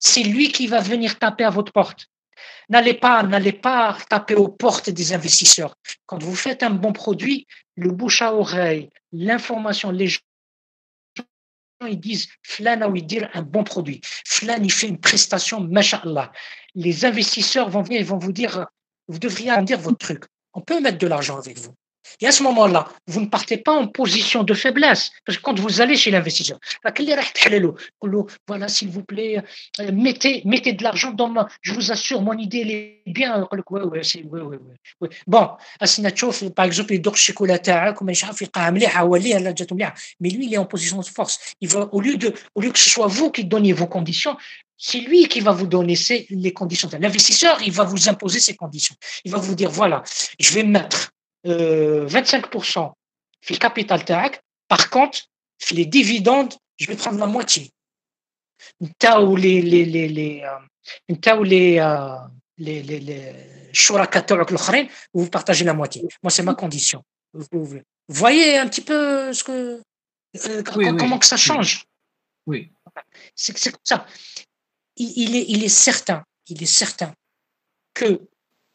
c'est lui qui va venir taper à votre porte. N'allez pas, n'allez pas taper aux portes des investisseurs. Quand vous faites un bon produit, le bouche à oreille, l'information, les ils disent Flan a dire un bon produit. Flan il fait une prestation, mashallah. Les investisseurs vont venir, ils vont vous dire, vous devriez dire votre truc. On peut mettre de l'argent avec vous. Et à ce moment-là, vous ne partez pas en position de faiblesse. Parce que quand vous allez chez l'investisseur, voilà, s'il vous plaît, euh, mettez, mettez de l'argent dans ma. Je vous assure, mon idée, est bien. Bon, par exemple, il dort chocolat, mais lui, il est en position de force. Il va, au, lieu de, au lieu que ce soit vous qui donniez vos conditions, c'est lui qui va vous donner les conditions. L'investisseur, il va vous imposer ses conditions. Il va vous dire, voilà, je vais mettre 25% le capital TAC. Par contre, les dividendes, je vais prendre la moitié. ou les les les les euh, les euh, les les les vous partagez la moitié. Moi, c'est ma condition. Vous, voyez un petit peu ce que euh, comment que ça change? Oui. C'est comme ça. Il, est il est certain, il est certain que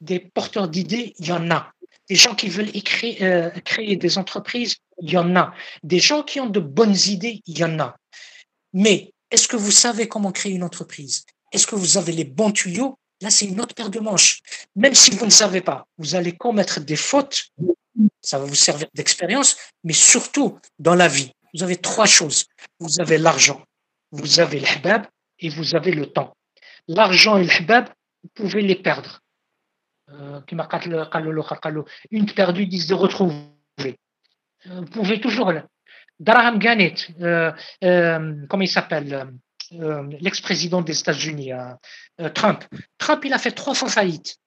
des porteurs d'idées, il y en a. Des gens qui veulent euh, créer des entreprises, il y en a. Des gens qui ont de bonnes idées, il y en a. Mais est-ce que vous savez comment créer une entreprise? Est-ce que vous avez les bons tuyaux? Là, c'est une autre paire de manches. Même si vous ne savez pas, vous allez commettre des fautes. Ça va vous servir d'expérience, mais surtout dans la vie. Vous avez trois choses. Vous avez l'argent, vous avez le et vous avez le temps. L'argent et le vous pouvez les perdre qui m'a une perdue, dix de retrouver. Vous pouvez toujours. Daraham Ganet, euh, euh, comment il s'appelle euh, L'ex-président des États-Unis, Trump. Trump, il a fait trois fois faillite.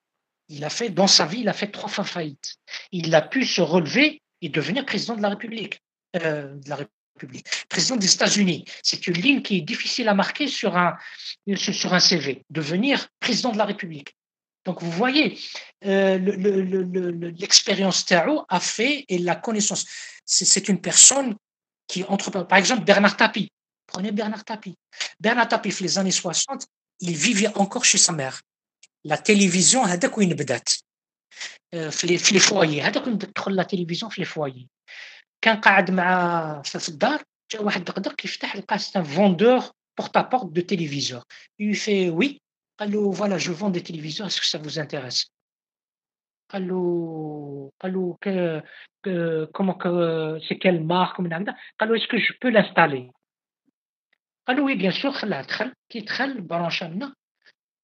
Il a fait, dans sa vie, il a fait trois fois faillite. Il a pu se relever et devenir président de la République. de la République. Président des États-Unis. C'est une ligne qui est difficile à marquer sur un, sur un CV. Devenir président de la République. Donc vous voyez, euh, l'expérience Tao a fait et la connaissance. C'est une personne qui entreprend. Par exemple, Bernard Tapie. Prenez Bernard Tapie. Bernard Tapie, dans les années 60, il vivait encore chez sa mère. La télévision, هذاك وين بدات في في لي فوايي هذاك وين تدخل لا تلفزيون في لي فوايي كان قاعد مع في الدار جا واحد دقدق يفتح لقى سي ان فوندور porte à porte de téléviseurs. Il lui fait oui. Allô, voilà, je vends des téléviseurs, est-ce que ça vous intéresse Allô, allô, que, que, comment que, c'est quelle marque Allô, est-ce que je peux l'installer Allô, oui, bien sûr, qui دخل branche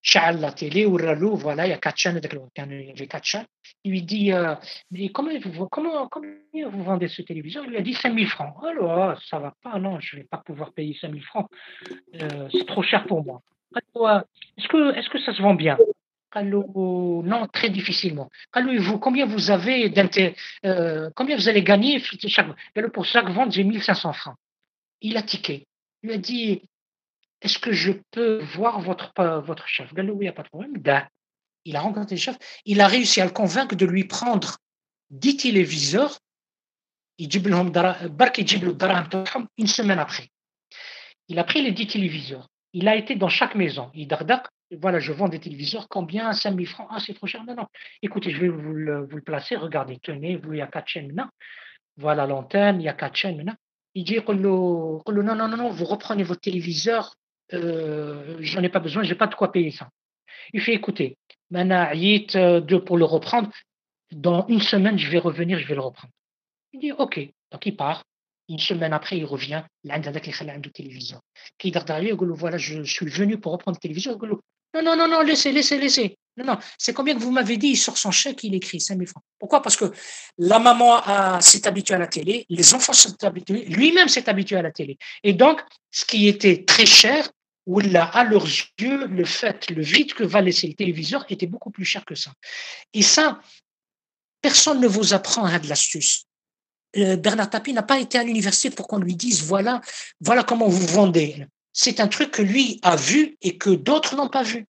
شعل la télé ou relou, voilà, il y a quatre chaînes, il y avait quatre chaînes. Il lui dit, euh, mais comment vous, comment, combien vous vendez ce téléviseur Il lui a dit 5000 francs. Alors, ça va pas, non, je vais pas pouvoir payer 5000 francs. Euh, c'est trop cher pour moi. Est-ce que, est-ce que ça se vend bien? Allô, non, très difficilement. Vous, combien vous avez euh, combien vous allez gagner chaque, pour chaque vente, j'ai 1500 francs. Il a tiqué. Il a dit, est-ce que je peux voir votre, votre chef? Il oui, il n'y a pas de problème. Il a rencontré le chef. Il a réussi à le convaincre de lui prendre 10 téléviseurs. une semaine après. Il a pris les 10 téléviseurs. Il a été dans chaque maison. Il dit voilà, je vends des téléviseurs, combien? 5 000 francs? Ah, c'est trop cher. Non, non. Écoutez, je vais vous le, placer. Regardez, tenez, vous, il y a quatre chaînes maintenant. Voilà l'antenne, il y a quatre chaînes maintenant. Il dit non, non, non, non, vous reprenez votre téléviseur, euh, j'en ai pas besoin, j'ai pas de quoi payer ça. Il fait écoutez, maintenant, de pour le reprendre, dans une semaine, je vais revenir, je vais le reprendre. Il dit ok, donc il part. Une semaine après, il revient. Il a le téléviseur. Qui dit voilà, je suis venu pour reprendre le téléviseur. Non, non, non, non, laissez, laissez, laissez. Non, non, c'est combien que vous m'avez dit, il sort son chèque, il écrit 5 000 francs. Pourquoi? Parce que la maman s'est habituée à la télé, les enfants sont habitués, lui-même s'est habitué à la télé. Et donc, ce qui était très cher, à leurs yeux, le fait, le vide que va laisser le téléviseur était beaucoup plus cher que ça. Et ça, personne ne vous apprend à de l'astuce. Bernard Tapie n'a pas été à l'université pour qu'on lui dise voilà, voilà comment vous vendez. C'est un truc que lui a vu et que d'autres n'ont pas vu.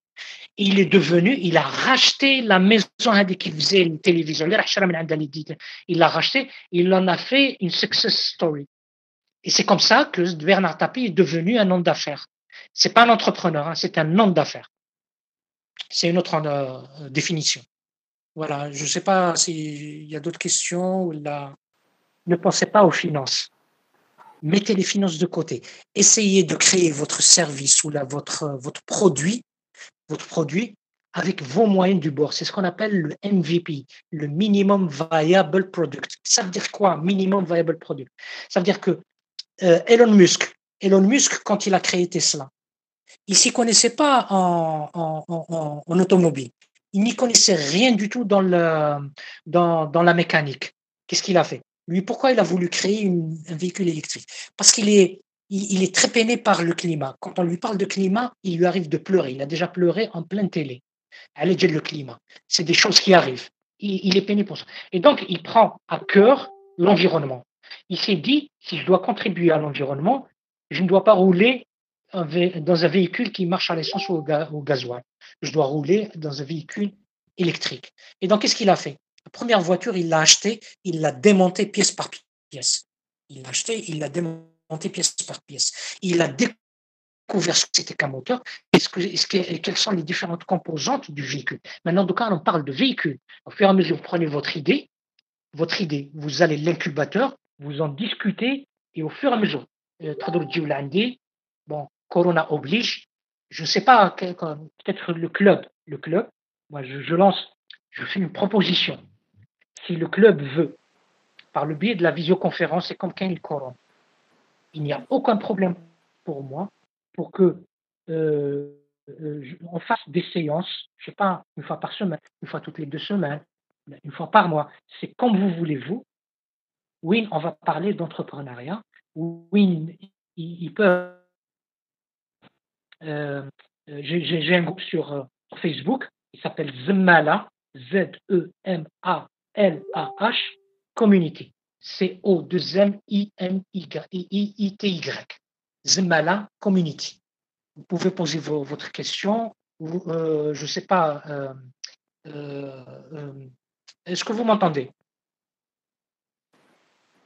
il est devenu, il a racheté la maison qu'il faisait une télévision. Il l'a racheté, il en a fait une success story. Et c'est comme ça que Bernard Tapie est devenu un homme d'affaires. C'est pas un entrepreneur, hein, c'est un homme d'affaires. C'est une autre euh, définition. Voilà, je ne sais pas s'il y a d'autres questions. Ou là. Ne pensez pas aux finances. Mettez les finances de côté. Essayez de créer votre service ou là, votre, produit, votre produit avec vos moyens du bord. C'est ce qu'on appelle le MVP, le Minimum Viable Product. Ça veut dire quoi, Minimum Viable Product? Ça veut dire que euh, Elon Musk, Elon Musk, quand il a créé Tesla, il s'y connaissait pas en, automobile. Il n'y connaissait rien du tout dans la mécanique. Qu'est-ce qu'il a fait? Lui, pourquoi il a voulu créer un véhicule électrique? Parce qu'il est, très peiné par le climat. Quand on lui parle de climat, il lui arrive de pleurer. Il a déjà pleuré en pleine télé. Allez, le climat. C'est des choses qui arrivent. Il, il est peiné pour ça. Et donc, il prend à cœur l'environnement. Il s'est dit, si je dois contribuer à l'environnement, je ne dois pas rouler dans un véhicule qui marche à l'essence ou au gasoil. Je dois rouler dans un véhicule électrique. Et donc, qu'est-ce qu'il a fait? La première voiture, il l'a achetée, il l'a démontée pièce par pièce. Il l'a achetée, il l'a démontée pièce par pièce. Il a découvert ce que c'était qu'un moteur quelles sont les différentes composantes du véhicule. Maintenant, donc, on parle de véhicule. Au fur et à mesure, vous prenez votre idée, votre idée, vous allez l'incubateur, vous en discutez et au fur et à mesure, euh, bon, Corona oblige. Je ne sais pas, peut-être le club. Le club, moi, je, lance, je fais une proposition. Si le club veut, par le biais de la visioconférence, c'est comme quand il couronne. Il n'y a aucun problème pour moi pour que euh, euh, on fasse des séances, je sais pas, une fois par semaine, une fois toutes les deux semaines, une fois par mois. C'est comme vous voulez vous. Oui, on va parler d'entrepreneuriat. Oui, il peut euh, j'ai un groupe sur euh, Facebook, il s'appelle Zmala, Z-E-M-A-L-A-H, Community. C-O-2-M-I-M-I-T-Y. Zmala Community. Vous pouvez poser votre question. Euh, je ne sais pas. Est-ce que vous m'entendez?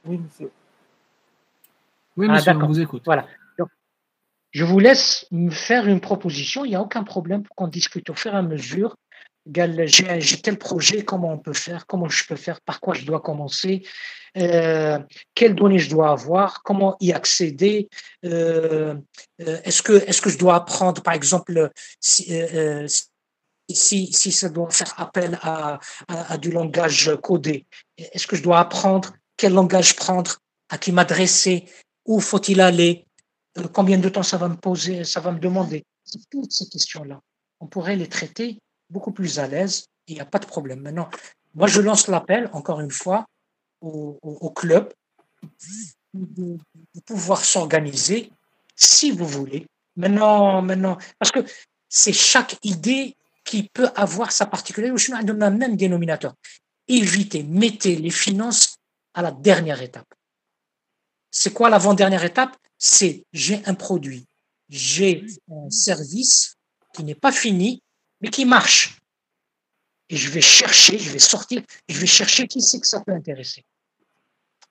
Oui, monsieur. Oui, ah, monsieur, on vous écoute. Voilà. je vous laisse me faire une proposition. Il n'y a aucun problème pour qu'on discute au fur et à mesure. J'ai tel projet, comment on peut faire, comment je peux faire, par quoi je dois commencer, euh, quelles données je dois avoir, comment y accéder. Euh, euh, est-ce que, est que je dois apprendre, par exemple, si, si, ça doit faire appel à, à, du langage codé, est-ce que je dois apprendre quel langage prendre, à qui m'adresser, où faut-il aller, combien de temps ça va me poser, ça va me demander. Toutes ces questions-là, on pourrait les traiter beaucoup plus à l'aise, il n'y a pas de problème. Maintenant, moi, je lance l'appel, encore une fois, au, club de, de pouvoir s'organiser si vous voulez. Maintenant, maintenant, parce que c'est chaque idée qui peut avoir sa particularité. Je suis dans le même dénominateur. Évitez, mettez les finances à la dernière étape. C'est quoi l'avant-dernière étape? C'est j'ai un produit, j'ai un service qui n'est pas fini, mais qui marche? Et je vais chercher, je vais sortir, je vais chercher qui c'est que ça peut intéresser.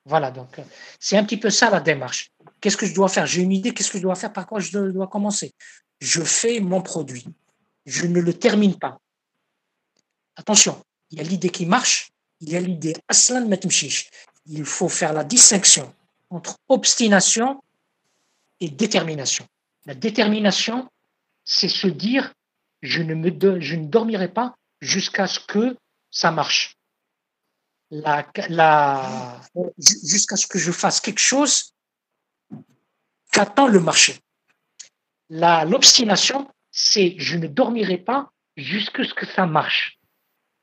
Voilà, donc c'est un petit peu ça la démarche. Qu'est-ce que je dois faire? J'ai une idée, qu'est-ce que je dois faire? Par quoi je dois commencer? Je fais mon produit je ne le termine pas. Attention, il y a l'idée qui marche, il y a l'idée aslan matmshish. Il faut faire la distinction entre obstination et détermination. La détermination, c'est se dire je ne, me je ne dormirai pas jusqu'à ce que ça marche. La, jusqu'à ce que je fasse quelque chose qu'attend le marché. L'obstination, c'est je ne dormirai pas jusqu'à ce que ça marche.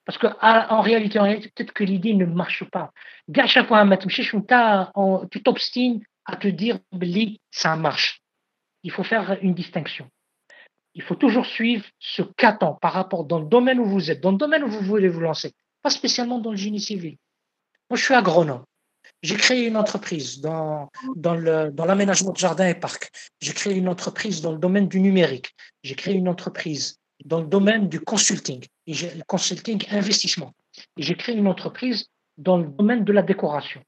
Parce que en réalité, peut-être que l'idée ne marche pas. À chaque fois, tu t'obstines à te dire ça marche. Il faut faire une distinction. Il faut toujours suivre ce qu'attend par rapport dans le domaine où vous êtes, dans le domaine où vous voulez vous lancer, pas spécialement dans le génie civil. Moi, je suis agronome. J'ai créé une entreprise dans, dans l'aménagement dans de jardins et parcs. J'ai créé une entreprise dans le domaine du numérique. J'ai créé une entreprise dans le domaine du consulting, et le consulting investissement. Et j'ai créé une entreprise dans le domaine de la décoration.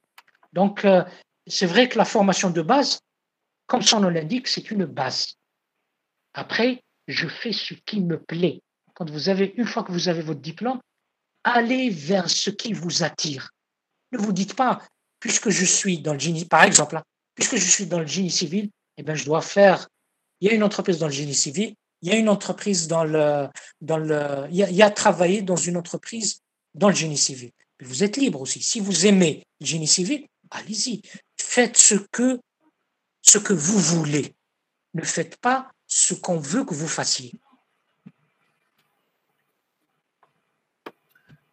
Donc, euh, c'est vrai que la formation de base, comme son nom l'indique, c'est une base. Après, je fais ce qui me plaît. Quand vous avez, une fois que vous avez votre diplôme, allez vers ce qui vous attire. Ne vous dites pas, puisque je suis dans le génie, par exemple, hein, puisque je suis dans le génie civil, eh bien, je dois faire. Il y a une entreprise dans le génie civil, il y a une entreprise dans le, dans le, il y a, travaillé dans une entreprise dans le génie civil. vous êtes libre aussi. Si vous aimez le génie civil, allez-y. Faites ce que, ce que vous voulez. Ne faites pas ce qu'on veut que vous fassiez.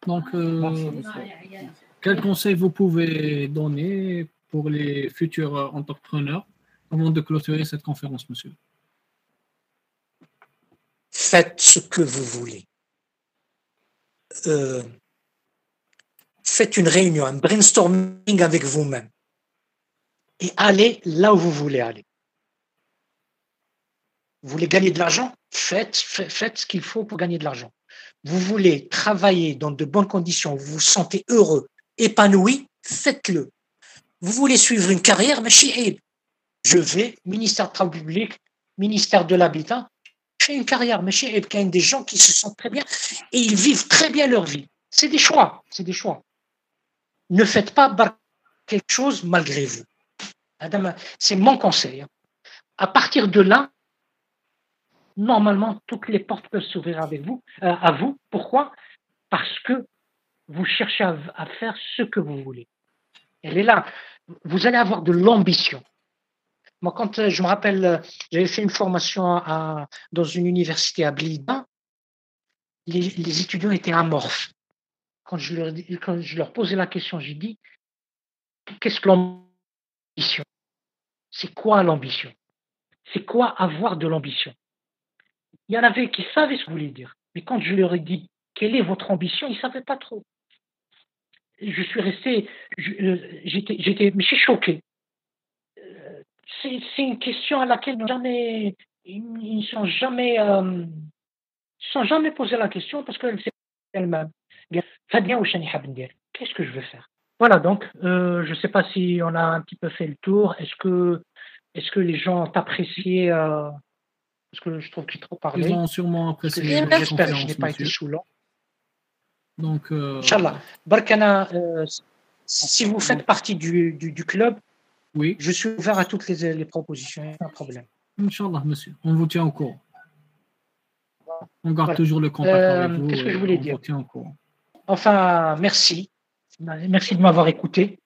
Donc, euh, quels conseils vous pouvez donner pour les futurs entrepreneurs avant de clôturer cette conférence, monsieur? Faites ce que vous voulez. Euh, faites une réunion, un brainstorming avec vous-même et allez là où vous voulez aller. Vous voulez gagner de l'argent faites, ce qu'il faut pour gagner de l'argent. Vous voulez travailler dans de bonnes conditions, vous vous sentez heureux, épanoui, faites-le. Vous voulez suivre une carrière, mais je vais, ministère de Travaux publics, ministère de l'Habitat, fais une carrière, mais chez a des gens qui se sentent très bien et ils vivent très bien leur vie. C'est des choix, c'est des choix. Ne faites pas quelque chose malgré vous. C'est mon conseil. Hein. À partir de là, normalement, toutes les portes peuvent s'ouvrir avec vous, euh, à vous. Pourquoi? Parce que vous cherchez à, faire ce que vous voulez. Elle est là. Vous allez avoir de l'ambition. Moi, quand euh, je me rappelle, euh, j'avais fait une formation à, dans une université à Blida, les, étudiants étaient amorphes. Quand je, leur, quand je leur posais la question, j'ai dit, qu'est-ce que l'ambition? C'est quoi l'ambition? C'est quoi avoir de l'ambition? Il y en avait qui savaient ce que vous voulez dire. Mais quand je leur ai dit, quelle est votre ambition, ils ne savaient pas trop je suis resté, euh, j'étais, j'étais, mais je suis choqué. Euh, c'est, une question à laquelle jamais, ils ne sont jamais, euh, sont jamais posé la question parce qu'elle c'est elle-même. Qu'est-ce que je veux faire? Voilà, donc euh, je ne sais pas si on a un petit peu fait le tour. Est-ce que, est que les gens ont apprécié Parce que je trouve qu'il trop parlé. Ils ont sûrement apprécié. J'espère que je n'ai pas été saoulant. Donc, euh, Inch'Allah. Barkana, euh, si vous faites partie du, du, du, club, oui. je suis ouvert à toutes les, les propositions, pas de problème. Inch'Allah, monsieur. On vous tient au courant. On garde toujours le contact Euh, avec vous. qu'est-ce que je voulais on dire vous tient au courant. Enfin, merci. Merci de m'avoir écouté.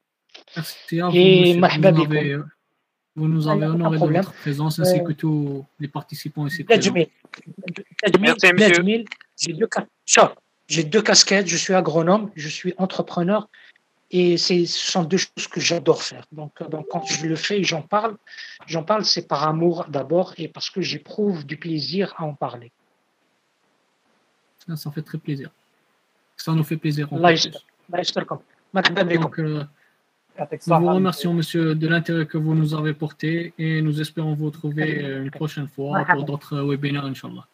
Merci à vous, Et vous nous avez honoré de votre présence ainsi que tous les participants ici j'ai deux, casquettes, je suis agronome, je suis entrepreneur et ce sont deux choses que j'adore faire. Donc, euh, quand je le fais, j'en parle. J'en parle, c'est par amour d'abord et parce que j'éprouve du plaisir à en parler. Ça, ça fait très plaisir. Ça nous fait plaisir. En Là. Là, nous vous remercions, monsieur, de l'intérêt que vous nous avez porté et nous espérons vous retrouver euh, une prochaine fois pour d'autres webinaires, Inch'Allah.